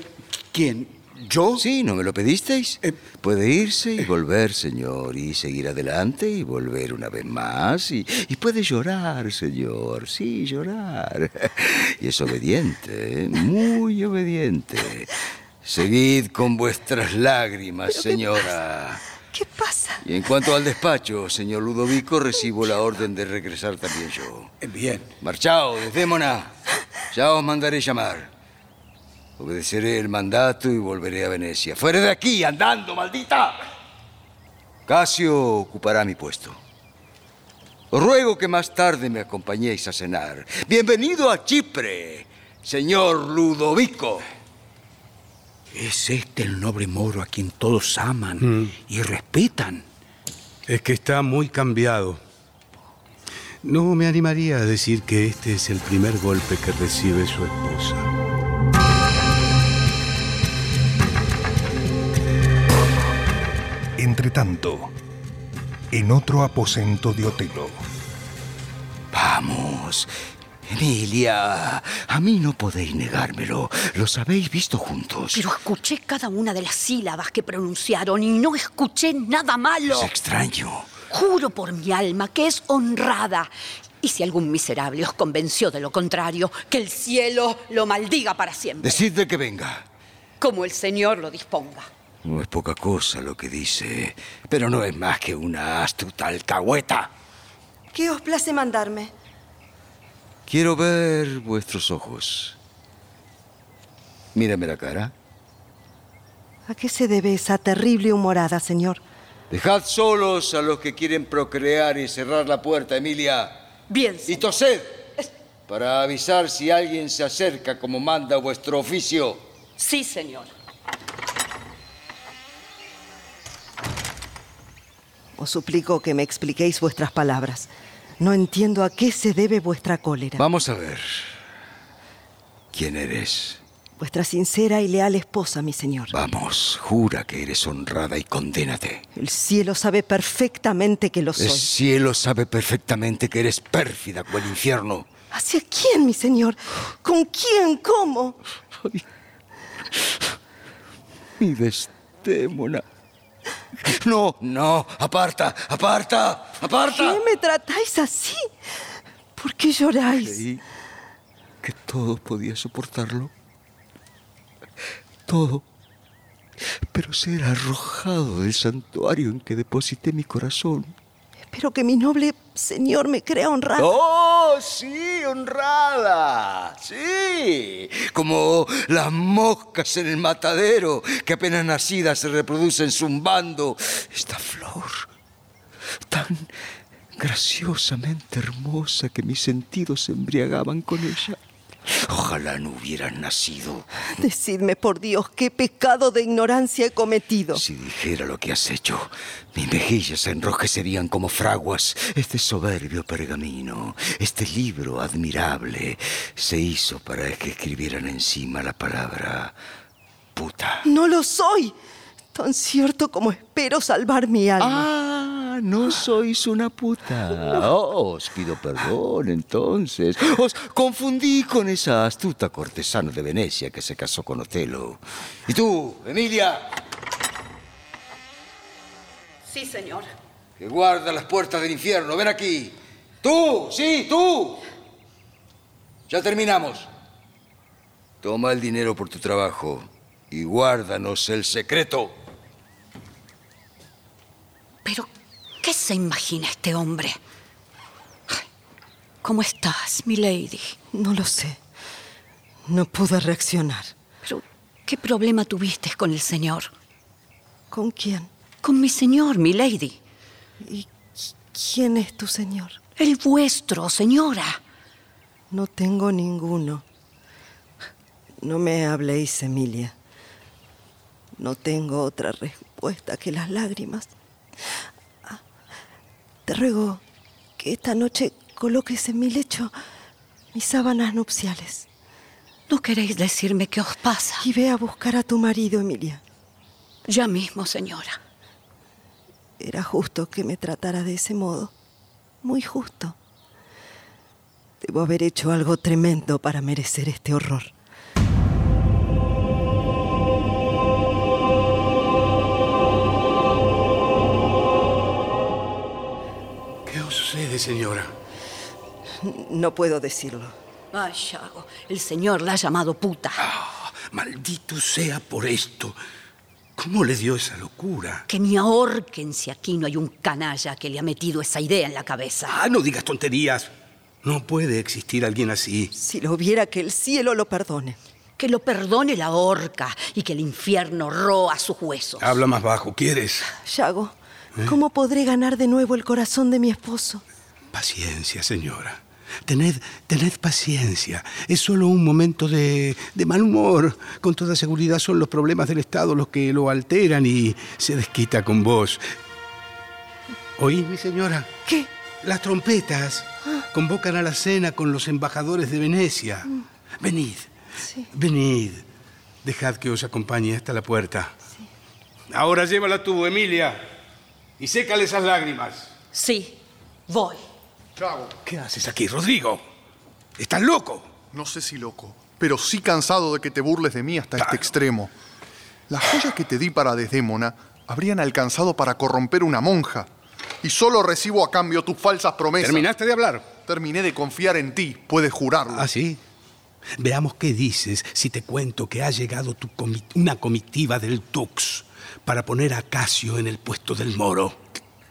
¿Quién? ¿Yo? Sí, ¿no me lo pedisteis? Puede irse y volver, señor, y seguir adelante y volver una vez más. Y, y puede llorar, señor, sí, llorar. Y es obediente, ¿eh? muy obediente. Seguid con vuestras lágrimas, señora. ¿Qué pasa? Y en cuanto al despacho, señor Ludovico, recibo la orden de regresar también yo. Bien. Marchaos, Desdémona. Ya os mandaré llamar. Obedeceré el mandato y volveré a Venecia. ¡Fuera de aquí, andando, maldita! Casio ocupará mi puesto. Os ruego que más tarde me acompañéis a cenar. Bienvenido a Chipre, señor Ludovico. Es este el noble moro a quien todos aman y respetan. Es que está muy cambiado. No me animaría a decir que este es el primer golpe que recibe su esposa. Entretanto, en otro aposento de Otelo, Vamos, Emilia, a mí no podéis negármelo. Los habéis visto juntos. Pero escuché cada una de las sílabas que pronunciaron y no escuché nada malo. Es extraño. Juro por mi alma que es honrada. Y si algún miserable os convenció de lo contrario, que el cielo lo maldiga para siempre, Decidle que venga. como el Señor lo disponga. No es poca cosa lo que dice, pero no es más que una astuta alcahueta. ¿Qué os place mandarme? Quiero ver vuestros ojos. Mírame la cara. ¿A qué se debe esa terrible humorada, señor? Dejad solos a los que quieren procrear y cerrar la puerta, Emilia. Bien. Y tosed para avisar si alguien se acerca como manda vuestro oficio. Sí, señor. Os suplico que me expliquéis vuestras palabras. No entiendo a qué se debe vuestra cólera. Vamos a ver. ¿Quién eres? Vuestra sincera y leal esposa, mi señor. Vamos, jura que eres honrada y condénate. El cielo sabe perfectamente que lo soy. El cielo sabe perfectamente que eres pérfida como el infierno. ¿Hacia quién, mi señor? ¿Con quién? ¿Cómo? Mi Desdémona. No, no, aparta, aparta, aparta. ¿Qué me tratáis así? ¿Por qué lloráis? Creí que todo podía soportarlo. Todo. Pero ser arrojado del santuario en que deposité mi corazón. Espero que mi noble señor me crea honrada. ¡Oh, sí, honrada! Sí, como las moscas en el matadero que apenas nacidas se reproducen zumbando. Esta flor, tan graciosamente hermosa que mis sentidos se embriagaban con ella. Ojalá no hubieras nacido. Decidme, por Dios, qué pecado de ignorancia he cometido. Si dijera lo que has hecho, mis mejillas se enrojecerían como fraguas. Este soberbio pergamino, este libro admirable, se hizo para que escribieran encima la palabra puta. No lo soy. Tan cierto como espero salvar mi alma. Ah, no sois una puta. Oh, os pido perdón, entonces. Os confundí con esa astuta cortesana de Venecia que se casó con Otelo. ¿Y tú, Emilia? Sí, señor. Que guarda las puertas del infierno. Ven aquí. Tú, sí, tú. Ya terminamos. Toma el dinero por tu trabajo y guárdanos el secreto. Pero, ¿qué se imagina este hombre? ¿Cómo estás, mi lady? No lo sé. No pude reaccionar. Pero, ¿qué problema tuviste con el señor? ¿Con quién? Con mi señor, mi lady. ¿Y quién es tu señor? El vuestro, señora. No tengo ninguno. No me habléis, Emilia. No tengo otra respuesta que las lágrimas. Te ruego que esta noche coloques en mi lecho mis sábanas nupciales. ¿No queréis decirme qué os pasa? Y ve a buscar a tu marido, Emilia. Ya mismo, señora. Era justo que me tratara de ese modo. Muy justo. Debo haber hecho algo tremendo para merecer este horror. Sucede, señora? No puedo decirlo. Ay, Yago, el señor la ha llamado puta. Ah, maldito sea por esto. ¿Cómo le dio esa locura? Que ni ahorquen si aquí no hay un canalla que le ha metido esa idea en la cabeza. Ah, no digas tonterías. No puede existir alguien así. Si lo viera, que el cielo lo perdone. Que lo perdone la horca y que el infierno roa sus huesos. Habla más bajo, ¿quieres? Yago, ¿cómo podré ganar de nuevo el corazón de mi esposo? Paciencia, señora. Tened, tened paciencia. Es solo un momento de, de mal humor. Con toda seguridad son los problemas del Estado los que lo alteran y se desquita con vos. ¿Oís, mi señora? ¿Qué? Las trompetas convocan a la cena con los embajadores de Venecia. Venid, Sí. venid. Dejad que os acompañe hasta la puerta. Ahora llévala tú, Emilia, y sécale esas lágrimas. Sí, voy. Chago, ¿Qué haces aquí, Rodrigo? ¿Estás loco? no sé si loco, pero sí cansado de que te burles de mí hasta este extremo. Las joyas que te di para Desdémona habrían alcanzado para corromper una monja. Y solo recibo a cambio tus falsas promesas. ¿Terminaste de hablar? Terminé de confiar en ti, puedes jurarlo. ¿Ah, sí? Veamos qué dices si te cuento que ha llegado tu una comitiva del Tux para poner a Casio en el puesto del moro.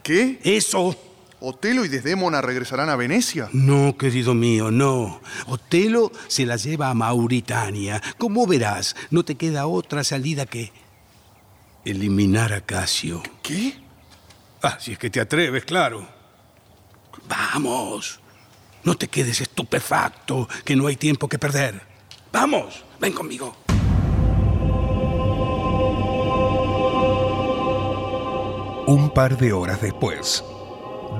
¿Qué? Eso. ¿Otelo y Desdémona regresarán a Venecia? No, querido mío, no. Otelo se la lleva a Mauritania. Como verás, no te queda otra salida que eliminar a Casio. ¿Qué? Ah, si es que te atreves, claro. Vamos. No te quedes estupefacto, que no hay tiempo que perder. Vamos, ven conmigo. Un par de horas después,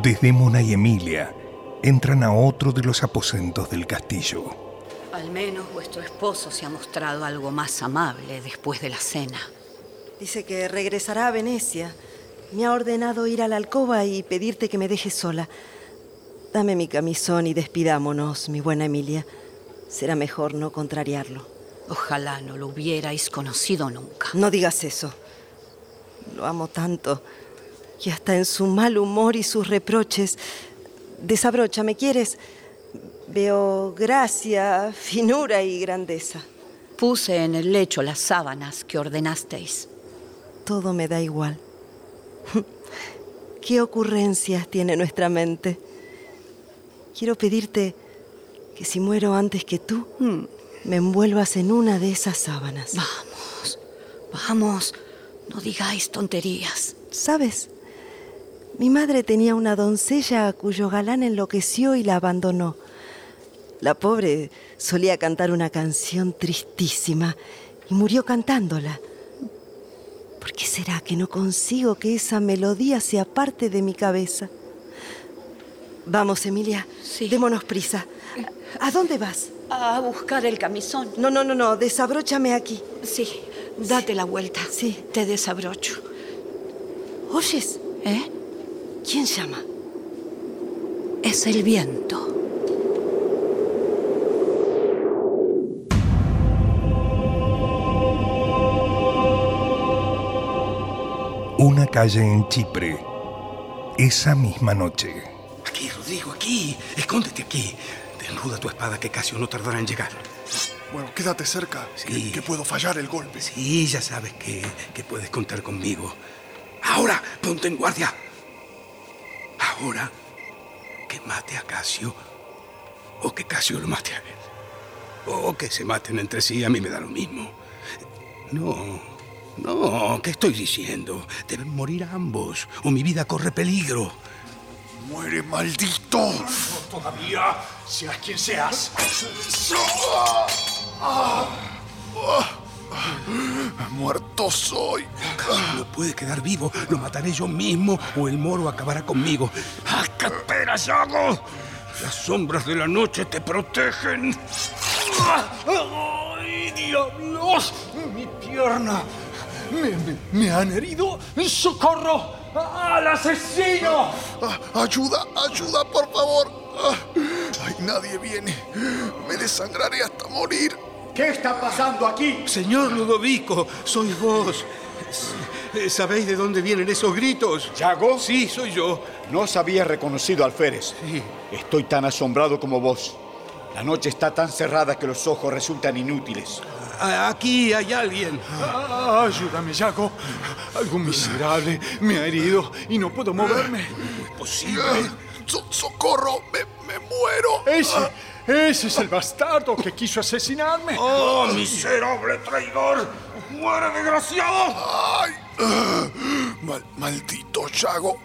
Desdémona y Emilia entran a otro de los aposentos del castillo. Al menos vuestro esposo se ha mostrado algo más amable después de la cena. Dice que regresará a Venecia. Me ha ordenado ir a la alcoba y pedirte que me dejes sola. Dame mi camisón y despidámonos, mi buena Emilia. Será mejor no contrariarlo. Ojalá no lo hubierais conocido nunca. No digas eso. Lo amo tanto que hasta en su mal humor y sus reproches. Desabrocha, ¿me quieres? Veo gracia, finura y grandeza. Puse en el lecho las sábanas que ordenasteis. Todo me da igual. ¿Qué ocurrencias tiene nuestra mente? Quiero pedirte que si muero antes que tú, Hmm. me envuelvas en una de esas sábanas. Vamos, vamos, no digáis tonterías. ¿Sabes? Mi madre tenía una doncella a cuyo galán enloqueció y la abandonó. La pobre solía cantar una canción tristísima y murió cantándola. ¿Por qué será que no consigo que esa melodía sea parte de mi cabeza? Vamos, Emilia, démonos prisa. ¿A dónde vas? A buscar el camisón. No, no, no, no, desabróchame aquí. Sí, date la vuelta. Sí. Te desabrocho. ¿Oyes? ¿Eh? ¿Quién llama? Es el viento. Una calle en Chipre. Esa misma noche. Aquí, Rodrigo, aquí. Escóndete aquí. Desnuda tu espada que Casio no tardará en llegar. Bueno, quédate cerca, que, que puedo fallar el golpe. Sí, ya sabes que, que puedes contar conmigo. Ahora, ponte en guardia. Ahora, que mate a Casio o que Casio lo mate a él. O que se maten entre sí, a mí me da lo mismo. No, no, ¿qué estoy diciendo? Deben morir ambos o mi vida corre peligro. ¡Muere, maldito! Todavía, seas quien seas. Muerto soy. No puede quedar vivo. Lo mataré yo mismo o el moro acabará conmigo. ¡Ah, qué esperas, Yago! Las sombras de la noche te protegen. ¡Ay, diablos! ¡Mi pierna! ¡Me, me- me han herido! ¡Socorro! ¡Al asesino! Ah, ayuda, ayuda, por favor. Ah, ay, nadie viene. Me desangraré hasta morir. ¿Qué está pasando aquí? Señor Ludovico, sois vos. ¿Sabéis de dónde vienen esos gritos? ¿Yago? Sí, soy yo. No os había reconocido alférez. Sí. Estoy tan asombrado como vos. La noche está tan cerrada que los ojos resultan inútiles. Aquí hay alguien. Ah, ayúdame, Jaco. Algún miserable me ha herido y no puedo moverme. No es posible. So- ¡Socorro! Me, me muero. Ese, ese es el bastardo que quiso asesinarme. ¡Oh, miserable traidor! ¡Muere, desgraciado! ¡Ay! ah, mal- maldito Yago.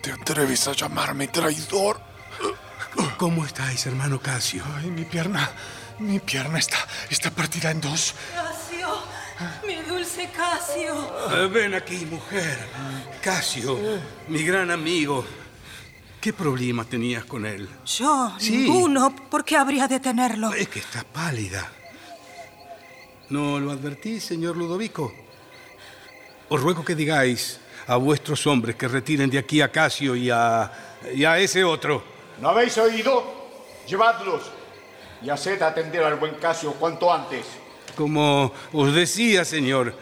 ¿Te atreves a llamarme traidor? ¿Cómo estáis, hermano Casio? Ay, mi pierna, mi pierna está, está partida en dos. Casio, mi dulce Casio. Eh, Ven aquí, mujer. Casio, mi gran amigo. ¿Qué problema tenías con él? Yo, Sí. ninguno. ¿Por qué habría de tenerlo? Es que está pálida. ¿No lo advertís, señor Ludovico? Os ruego que digáis a vuestros hombres que retiren de aquí a Casio y a, y a ese otro. ¿No habéis oído? Llevadlos y haced atender al buen Casio cuanto antes. Como os decía, señor,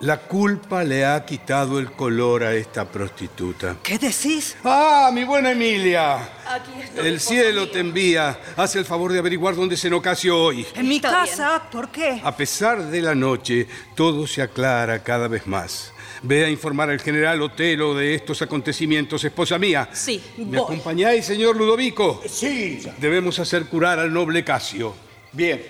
la culpa le ha quitado el color a esta prostituta. ¿Qué decís? ¡Ah, mi buena Emilia! Aquí estoy. El cielo te envía. Haz el favor de averiguar dónde se Casio hoy. En mi Está casa, ¿por qué? A pesar de la noche, todo se aclara cada vez más. Ve a informar al general Otelo de estos acontecimientos, esposa mía. Sí, ¿Me voy. acompañáis, señor Ludovico? Sí. Debemos hacer curar al noble Casio. Bien.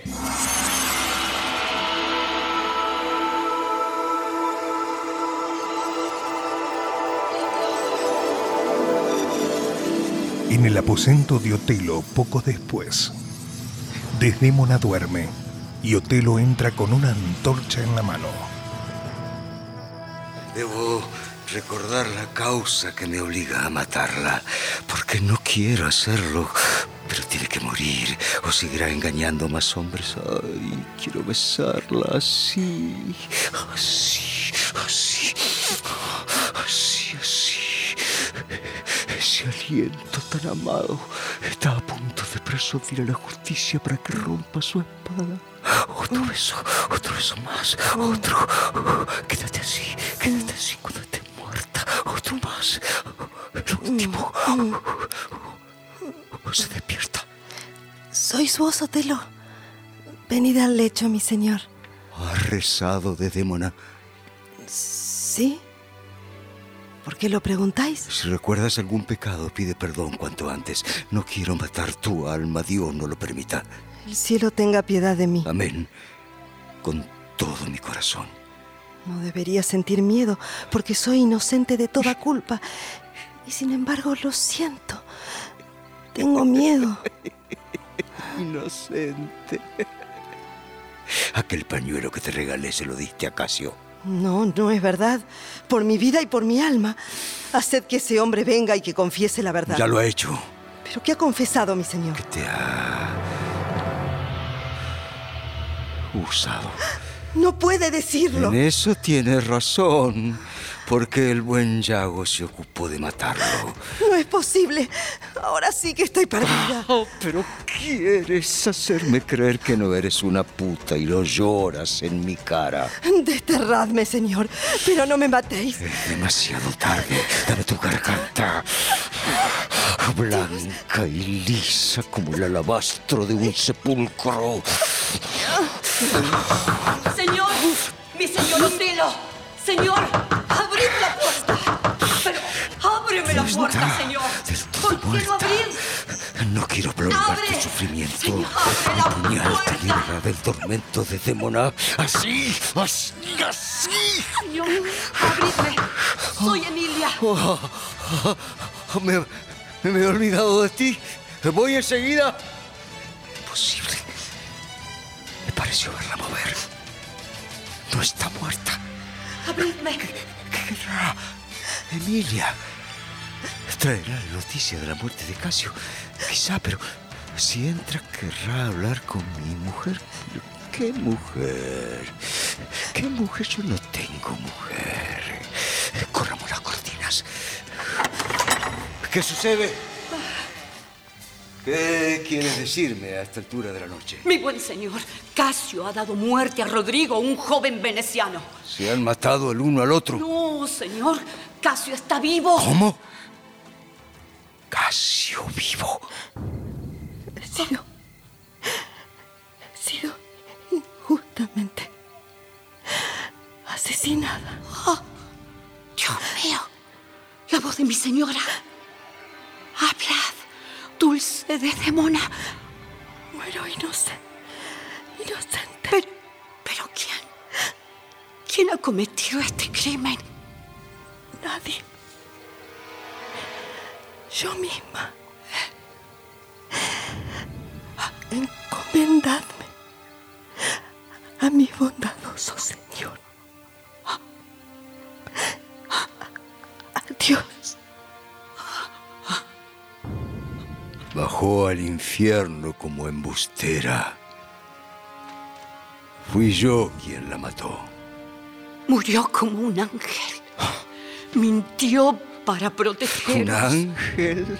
En el aposento de Otelo, poco después, Desdémona duerme y Otelo entra con una antorcha en la mano. Debo recordar la causa que me obliga a matarla, porque no quiero hacerlo, pero tiene que morir o seguirá engañando más hombres. Ay, quiero besarla así, así, así, así, así. Ese aliento tan amado está a punto de persuadir a la justicia para que rompa su espada. Otro beso, otro beso más, otro. Quédate así, quédate así cuando estés muerta. Otro más. El último. Se despierta. ¿Sois vos, Otelo? Venid al lecho, mi señor. Ha rezado de Démona. ¿Sí? ¿Por qué lo preguntáis? Si recuerdas algún pecado, pide perdón cuanto antes. No quiero matar tu alma, Dios no lo permita. El cielo tenga piedad de mí. Amén. Con todo mi corazón. No debería sentir miedo, porque soy inocente de toda culpa. Y sin embargo lo siento. Tengo miedo. Inocente. Aquel pañuelo que te regalé se lo diste a Casio. No, no es verdad. Por mi vida y por mi alma. Haced que ese hombre venga y que confiese la verdad. Ya lo ha hecho. ¿Pero qué ha confesado, mi señor? Te ha usado. No puede decirlo. En eso tienes razón, porque el buen Yago se ocupó de matarlo. No es posible. Ahora sí que estoy perdida. Oh, pero quieres hacerme creer que no eres una puta y lo lloras en mi cara. Desterradme, señor, pero no me matéis. Es demasiado tarde. Dame tu garganta. Blanca y lisa como el alabastro de un sepulcro. Señor, mi señor Otelo. Señor, abrid la puerta. Pero ábreme la puerta, señor. ¿Por qué no abrís? No quiero prolongar tu sufrimiento. Señor, abre la Mi puñal te puerta. libra del tormento de Démona. Así, así, así. Señor, abridme. Soy Emilia. Oh, oh, oh, me, me he olvidado de ti. Voy enseguida. Imposible. Me pareció verla mover. No está muerta. Abridme. querrá? Emilia. Traerá la noticia de la muerte de Casio. Quizá, pero si entra querrá hablar con mi mujer. ¿Qué mujer? ¿Qué mujer? Yo no tengo mujer. Corramos las cortinas. ¿Qué sucede? ¿Qué quieres decirme a esta altura de la noche? Mi buen señor, Casio ha dado muerte a Rodrigo, un joven veneciano. ¿Se han matado el uno al otro? No, señor, Casio está vivo. ¿Cómo? Casio vivo. He sido. He sido injustamente asesinada. Oh, Dios mío, la voz de mi señora. Hablad, dulce de demona. Muero inocente. Inocente. Pero, pero ¿quién? ¿Quién ha cometido este crimen? Nadie. Yo misma. Encomendadme a mi bondadoso Señor. Adiós. Bajó al infierno como embustera. Fui yo quien la mató. Murió como un ángel. Mintió para proteger. ¿Un ángel?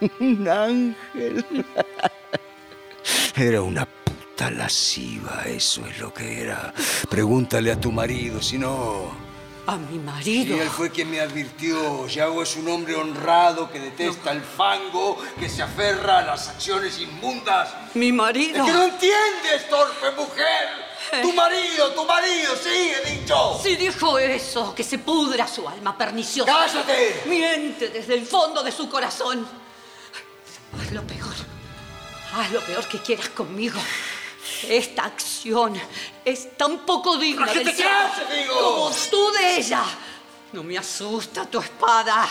¿Un ángel? Era una puta lasciva, eso es lo que era. Pregúntale a tu marido, si no... A mi marido. Y él fue quien me advirtió. Yago es un hombre honrado que detesta el fango, que se aferra a las acciones inmundas. Mi marido. Es que no entiendes, torpe mujer. Tu marido, tu marido, sí, he dicho. Si dijo eso, que se pudra su alma perniciosa. ¡Cállate! Miente desde el fondo de su corazón. Haz lo peor. Haz lo peor que quieras conmigo. Esta acción es tan poco digna ¿Pero qué del digo? como tú de ella. No me asusta tu espada.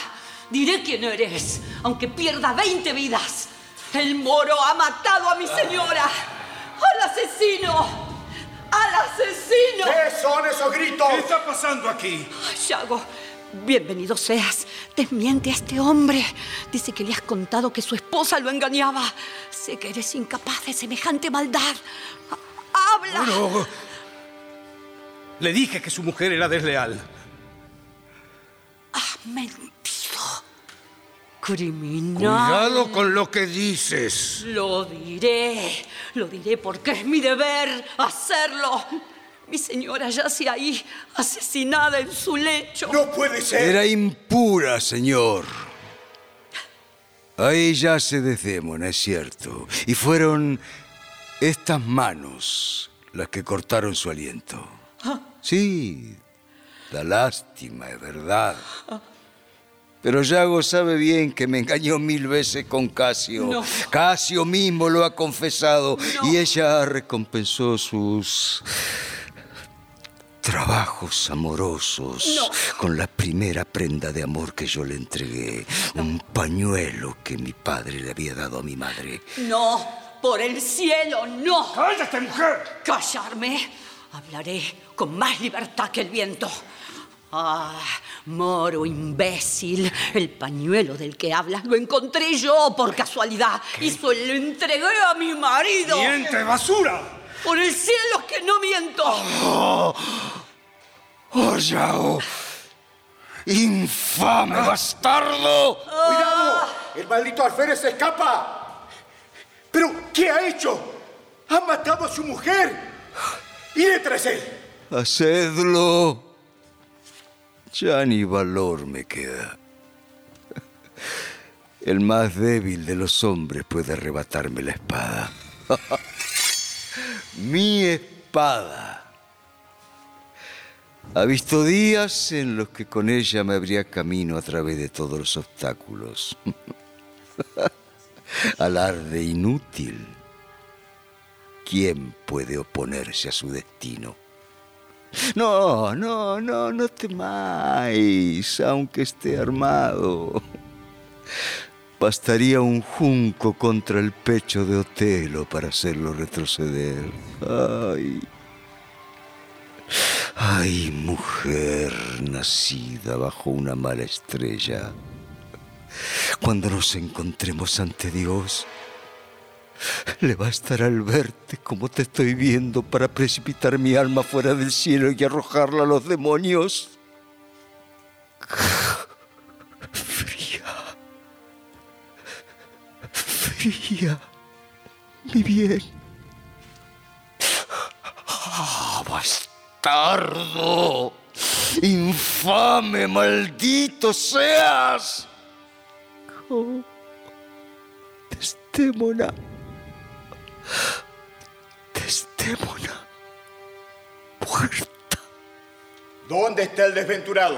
Diré quién eres, aunque pierda 20 vidas. El moro ha matado a mi señora. ¡Al asesino! ¡Al asesino! ¿Qué son esos gritos? ¿Qué está pasando aquí? Ay, Yago, bienvenido seas. Desmiente a este hombre. Dice que le has contado que su esposa lo engañaba. Sé que eres incapaz de semejante maldad. Ha- ¡Habla! Bueno, le dije que su mujer era desleal. Has mentido. criminal. Cuidado con lo que dices. Lo diré, lo diré porque es mi deber hacerlo. Mi señora yace ahí, asesinada en su lecho. No puede ser. Era impura, señor. Ahí yace Desdémona, es cierto. Y fueron estas manos las que cortaron su aliento. Ah. Sí, da lástima, es verdad. Pero Yago sabe bien que me engañó mil veces con Casio. No. Casio mismo lo ha confesado y ella recompensó sus trabajos amorosos con la primera prenda de amor que yo le entregué. Un pañuelo que mi padre le había dado a mi madre. No, por el cielo, no. ¡Cállate, mujer! Callarme. Hablaré con más libertad que el viento. Ah, moro imbécil. El pañuelo del que hablas lo encontré yo por casualidad y se lo entregué a mi marido. ¡Miente, basura! Por el cielo que no miento. ¡Oh! ¡Oh! ¡Infame bastardo! ¡Cuidado! ¡El maldito alférez se escapa! ¿Pero qué ha hecho? ¡Ha matado a su mujer! ¡Id tras él! Hacedlo. Ya ni valor me queda. El más débil de los hombres puede arrebatarme la espada. Mi espada. Ha visto días en los que con ella me abría camino a través de todos los obstáculos. Alarde inútil. ¿Quién puede oponerse a su destino? No, no, no, no temáis, aunque esté armado. Bastaría un junco contra el pecho de Otelo para hacerlo retroceder. Ay. Ay, mujer nacida bajo una mala estrella. Cuando nos encontremos ante Dios, le bastará al verte como te estoy viendo para precipitar mi alma fuera del cielo y arrojarla a los demonios. Mi bien. ¡Ah, bastardo! ¡Infame, maldito seas! Oh, Desdémona. Desdémona. Muerta. ¿Dónde está el desventurado?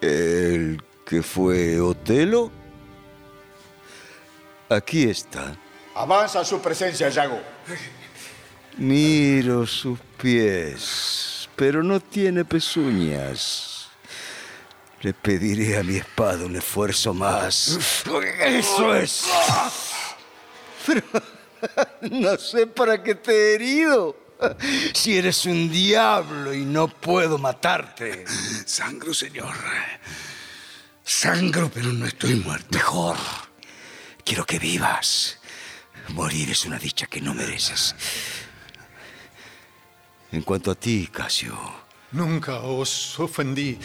¿El que fue Otelo? Aquí está. Avanza su presencia, Yago. Miro sus pies, pero no tiene pezuñas. Le pediré a mi espada un esfuerzo más. Eso es. Pero no sé para qué te he herido. Si eres un diablo y no puedo matarte. Sangro, señor. Sangro, pero no estoy muerto. Mejor. Quiero que vivas. Morir es una dicha que no mereces. En cuanto a ti, Casio. Nunca os ofendí,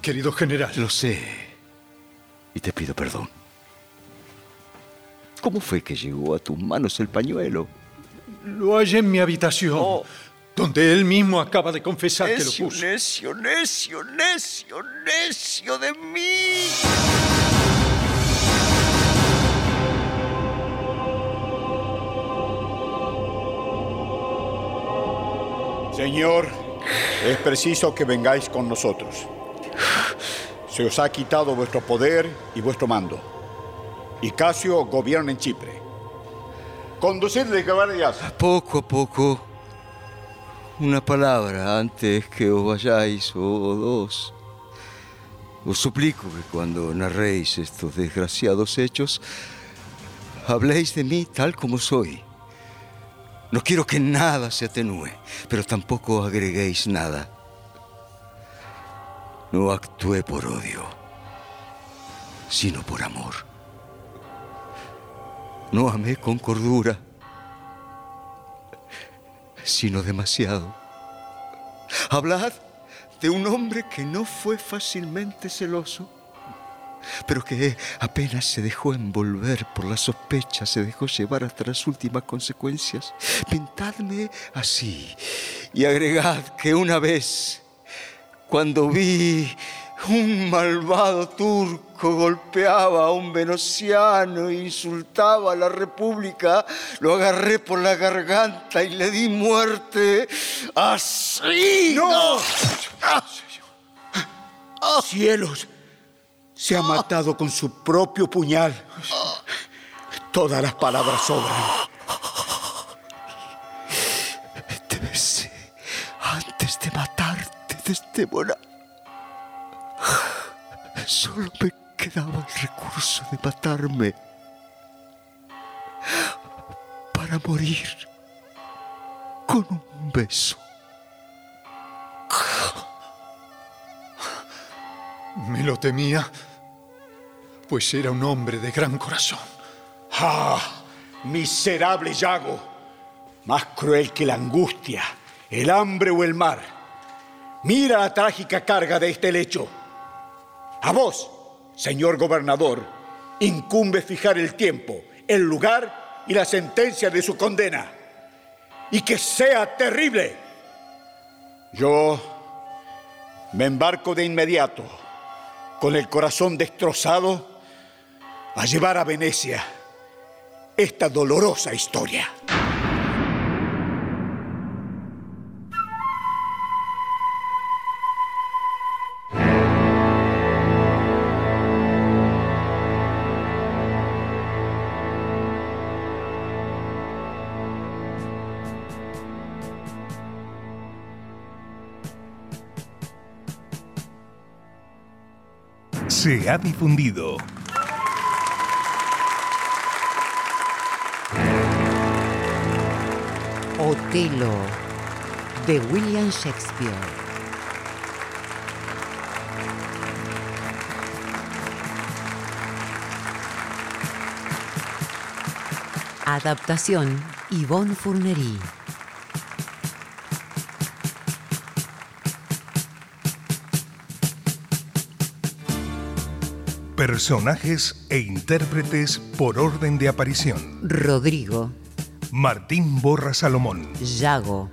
querido general. Lo sé. Y te pido perdón. ¿Cómo fue que llegó a tus manos el pañuelo? Lo hallé en mi habitación, donde él mismo acaba de confesar que lo Necio, puso. necio, necio, necio, necio de mí. Señor, es preciso que vengáis con nosotros. Se os ha quitado vuestro poder y vuestro mando. Y Casio gobierna en Chipre. Conducidle, caballeros. Poco a poco. Una palabra antes que os vayáis o dos. Os suplico que cuando narréis estos desgraciados hechos, habléis de mí tal como soy. No quiero que nada se atenúe, pero tampoco agreguéis nada. No actué por odio, sino por amor. No amé con cordura, sino demasiado. Hablad de un hombre que no fue fácilmente celoso, pero que apenas se dejó envolver por la sospecha, se dejó llevar hasta las últimas consecuencias. Pintadme así y agregad que una vez, cuando vi un malvado turco golpeaba a un veneciano e insultaba a la república, lo agarré por la garganta y le di muerte así. ¡No! ¡Cielos! Se ha matado con su propio puñal. Todas las palabras sobran. Te besé antes de matarte, Desdemona. Solo me quedaba el recurso de matarme para morir con un beso. Me lo temía, pues era un hombre de gran corazón. ¡Ah! Miserable Yago, más cruel que la angustia, el hambre o el mar. Mira la trágica carga de este lecho. A vos, señor gobernador, incumbe fijar el tiempo, el lugar y la sentencia de su condena. Y que sea terrible. Yo me embarco de inmediato, con el corazón destrozado, a llevar a Venecia esta dolorosa historia. Se ha difundido Otelo de William Shakespeare. Adaptación Yvonne Fournery. Personajes e intérpretes por orden de aparición. Rodrigo, Martín Borra Salomón, Yago,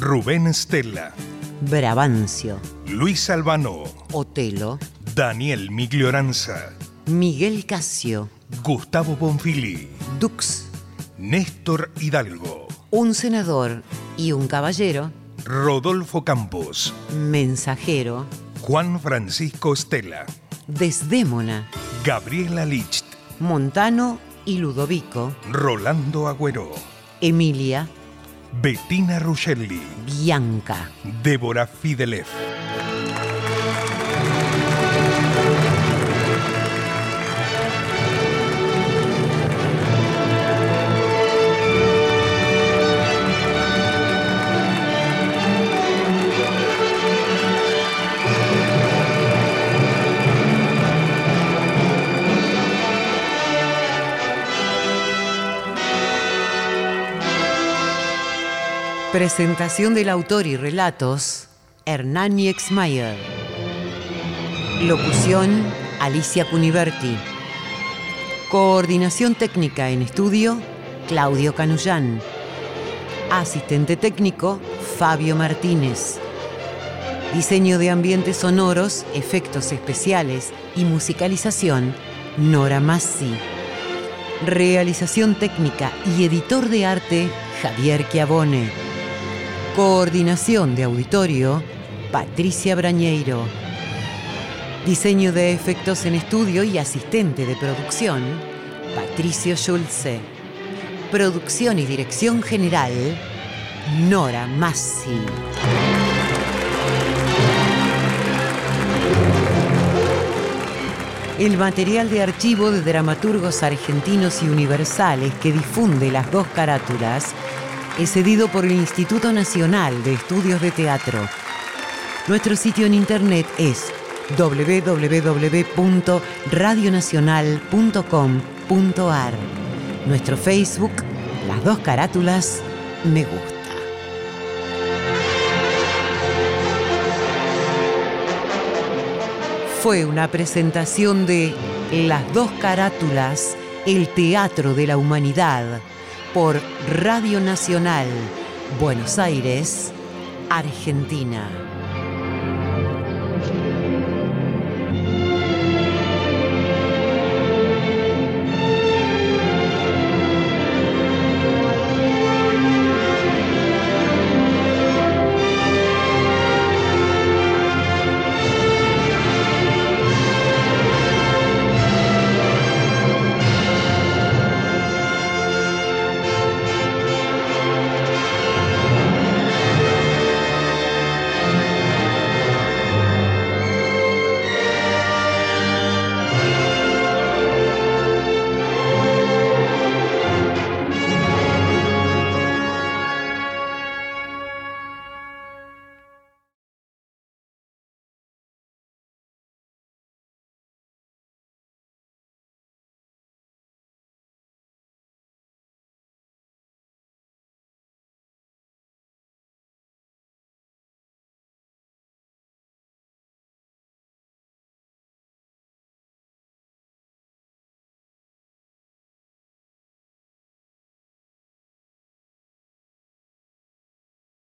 Rubén Stella, Brabancio, Luis Albano, Otelo, Daniel Miglioranza, Miguel Casio, Gustavo Bonfili, Dux, Néstor Hidalgo, un senador y un caballero, Rodolfo Campos, mensajero, Juan Francisco Stella, Desdémona, Gabriela Licht, Montano y Ludovico, Rolando Agüero, Emilia, Bettina Ruscelli, Bianca, Débora Fidelev. Presentación del autor y relatos, Hernán Exmayer. Locución, Alicia Cuniverti. Coordinación técnica en estudio, Claudio Canullán. Asistente técnico, Fabio Martínez. Diseño de ambientes sonoros, efectos especiales y musicalización, Nora Massi. Realización técnica y editor de arte, Javier Chiavone. Coordinación de auditorio, Patricia Brañeiro. Diseño de efectos en estudio y asistente de producción, Patricio Schulze. Producción y dirección general, Nora Massi. El material de archivo de dramaturgos argentinos y universales que difunde las dos carátulas es cedido por el Instituto Nacional de Estudios de Teatro. Nuestro sitio en internet es www.radionacional.com.ar. Nuestro Facebook, las dos carátulas, me gusta. Fue una presentación de Las dos carátulas, el Teatro de la Humanidad, por Radio Nacional, Buenos Aires, Argentina.